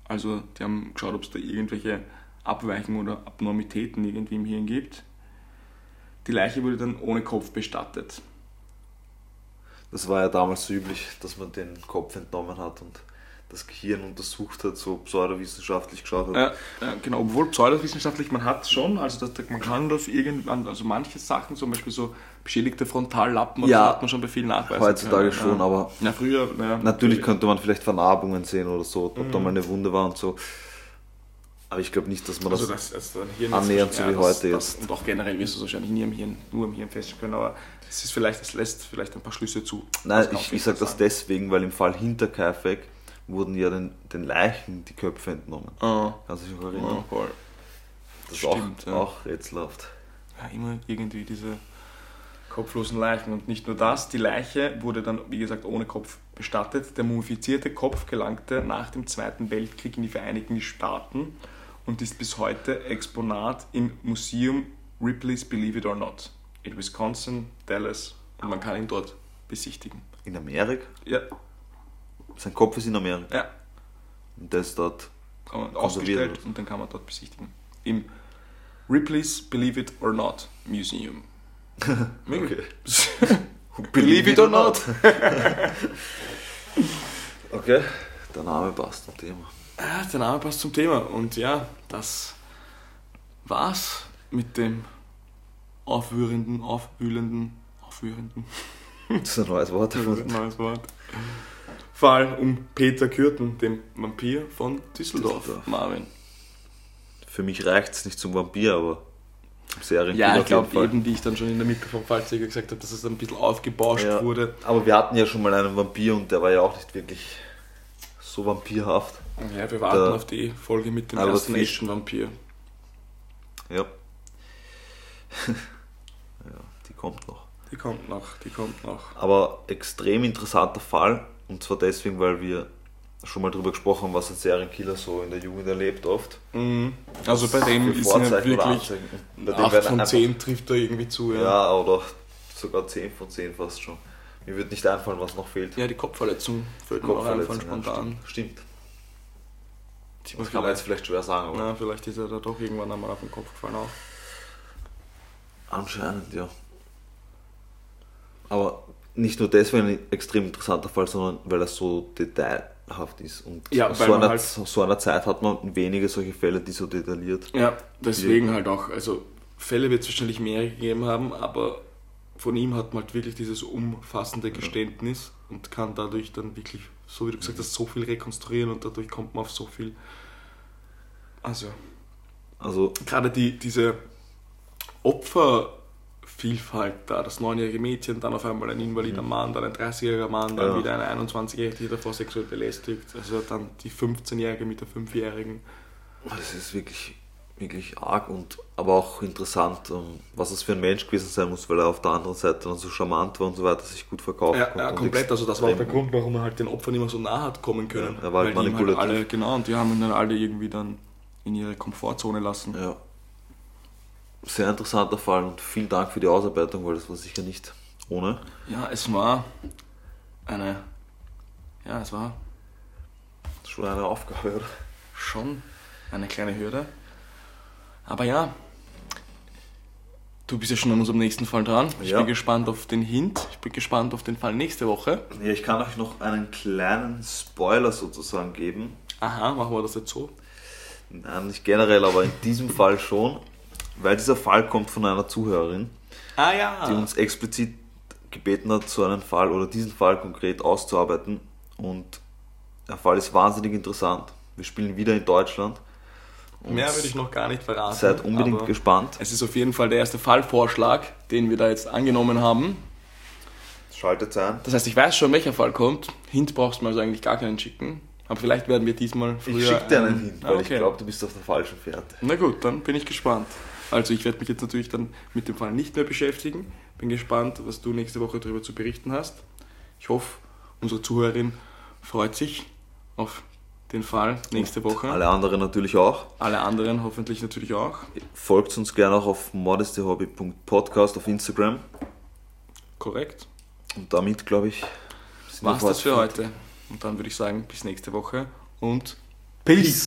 C: Also die haben geschaut, ob es da irgendwelche Abweichungen oder Abnormitäten irgendwie im Hirn gibt. Die Leiche wurde dann ohne Kopf bestattet.
B: Das war ja damals so üblich, dass man den Kopf entnommen hat und das Gehirn untersucht hat, so pseudowissenschaftlich geschaut hat.
C: Ja, ja, genau, obwohl pseudowissenschaftlich, man hat schon, also das, man kann das irgendwann, also manche Sachen, zum Beispiel so beschädigte Frontallappen,
B: Ja.
C: hat man schon bei vielen Nachweisen.
B: Heutzutage
C: können.
B: schon,
C: ja.
B: aber
C: Ja, früher, ja,
B: Natürlich könnte man vielleicht Vernarbungen sehen oder so, ob da
C: Mhm.
B: mal eine Wunde war und so. Aber ich glaube nicht, dass man das.
C: Also das, also ein Hirn
B: annähernd so wie
C: das,
B: heute
C: das,
B: ist.
C: Und auch generell wirst du es wahrscheinlich nie am Hirn, nur am Hirn feststellen können, aber es ist vielleicht, es lässt vielleicht ein paar Schlüsse zu.
B: Nein,
C: Das
B: ich, ich sage das deswegen, weil im Fall Hinterkaifeck wurden ja den, den Leichen die Köpfe entnommen.
C: sein.
B: Kannst du dich noch
C: Ah,
B: erinnern?
C: voll.
B: das ist
C: stimmt,
B: auch,
C: ja.
B: auch rätselhaft.
C: ja, immer irgendwie diese kopflosen Leichen. Und nicht nur das, die Leiche wurde dann, wie gesagt, ohne Kopf bestattet. Der mumifizierte Kopf gelangte nach dem Zweiten Weltkrieg in die Vereinigten Staaten und ist bis heute Exponat im Museum Ripley's Believe It or Not in Wisconsin, Dallas und man kann ihn dort besichtigen.
B: In Amerika?
C: Ja,
B: Sein Kopf ist in Amerika.
C: ja
B: Und der ist dort.
C: ausgestellt und dann kann man dort besichtigen. Im Ripley's Believe It or Not Museum.
B: Okay.
C: Believe it or not.
B: Okay, der Name passt zum Thema.
C: Ja, der Name passt zum Thema. Und ja, das war's mit dem aufwührenden, aufwühlenden, aufwührenden,
B: Das ist ein neues Wort.
C: neues Wort. Fall um Peter Kürten, dem Vampir von Düsseldorf,
B: Düsseldorf.
C: Marvin.
B: Für mich reicht es nicht zum Vampir, aber Serienkiller
C: Ja, ich glaube eben, wie ich dann schon in der Mitte vom Fallzeuger gesagt habe, dass es ein bisschen aufgebauscht
B: Ja.
C: wurde.
B: Aber wir hatten ja schon mal einen Vampir und der war ja auch nicht wirklich so vampirhaft.
C: Ja, wir warten
B: Da-
C: auf die Folge mit dem
B: Albert
C: ersten echten Vampir.
B: Ja. ja, die kommt noch.
C: Die kommt noch, die kommt noch.
B: Aber extrem interessanter Fall. Und zwar deswegen, weil wir schon mal drüber gesprochen haben, was ein Serienkiller so in der Jugend erlebt oft.
C: Also bei dem ist ja wirklich.
B: Bei dem
C: 8
B: werden
C: von
B: einfach-
C: 10 trifft da irgendwie zu. Ja,
B: Ja, oder sogar 10 von 10 fast schon. Mir wird nicht einfallen, was noch fehlt.
C: ja die Kopfverletzung fällt mir auch einfallen
B: Kopfverletzung, ja,
C: spontan.
B: Stimmt. Stimmt.
C: man
B: Das kann man jetzt
C: vielleicht,
B: vielleicht schwer sagen, aber.
C: na, vielleicht ist er da doch irgendwann einmal auf den Kopf gefallen auch.
B: Anscheinend, ja. Aber nicht nur deswegen ein extrem interessanter Fall, sondern weil er so detailhaft ist. Und
C: Ja,
B: aus so, einer,
C: halt-
B: so einer Zeit hat man wenige solche Fälle, die so detailliert.
C: Ja, deswegen halt auch. Also Fälle wird es wahrscheinlich mehr gegeben haben, aber von ihm hat man halt wirklich dieses umfassende Geständnis und kann dadurch dann wirklich, so wie du gesagt hast, so viel rekonstruieren und dadurch kommt man auf so viel. Also,
B: Also,
C: gerade die, diese Opfervielfalt da, das neunjährige Mädchen, dann auf einmal ein invalider Mann, dann ein 30-jähriger Mann, dann
B: Ja.
C: wieder eine 21-jährige, die davor sexuell belästigt, also dann die 15-jährige mit der 5-jährigen.
B: das ist wirklich, wirklich arg und aber auch interessant, ähm, was es für ein Mensch gewesen sein muss, weil er auf der anderen Seite dann so charmant war und so weiter, sich gut verkauft
C: Ja,
B: hat
C: ja komplett. Also das war auch der Grund, warum er halt den Opfern immer so nah hat kommen können.
B: Ja, er war halt manipulativ.
C: alle, genau, und die haben ihn dann alle irgendwie dann in ihre Komfortzone lassen.
B: Ja. Sehr interessanter Fall und vielen Dank für die Ausarbeitung, weil das war sicher nicht ohne.
C: Ja, es war eine, ja, es war
B: Schon eine Aufgabe, oder?
C: schon eine kleine Hürde. Aber ja, du bist ja schon an unserem nächsten Fall dran. Ich
B: Ja.
C: bin gespannt auf den Hint. Ich bin gespannt auf den Fall nächste Woche.
B: Ja, ich kann euch noch einen kleinen Spoiler sozusagen geben.
C: Aha, machen wir das jetzt so.
B: Nein, nicht generell, aber in diesem Fall schon, weil dieser Fall kommt von einer Zuhörerin,
C: Ah ja.
B: die uns explizit gebeten hat, so einen Fall oder diesen Fall konkret auszuarbeiten. Und der Fall ist wahnsinnig interessant. Wir spielen wieder in Deutschland. Und
C: Mehr würde ich noch gar nicht verraten.
B: Seid unbedingt gespannt.
C: Es ist auf jeden Fall der erste Fallvorschlag, den wir da jetzt angenommen haben.
B: Schaltet ein.
C: Das heißt, ich weiß schon, welcher Fall kommt. Hint brauchst du mir also eigentlich gar keinen schicken. Aber vielleicht werden wir diesmal früher...
B: Ich schicke dir einen
C: einen-
B: hin,
C: Ah,
B: weil ich
C: okay.
B: glaube, du bist auf der falschen Fährte.
C: Na gut, dann bin ich gespannt. Also ich werde mich jetzt natürlich dann mit dem Fall nicht mehr beschäftigen. Bin gespannt, was du nächste Woche darüber zu berichten hast. Ich hoffe, unsere Zuhörerin freut sich auf den Fall nächste Woche.
B: Alle anderen natürlich auch.
C: Alle anderen hoffentlich natürlich auch.
B: Folgt uns gerne auch auf modestehobby.podcast auf Instagram.
C: Korrekt.
B: Und damit, glaube ich,
C: War's das für heute. Und dann würde ich sagen, bis nächste Woche und Peace.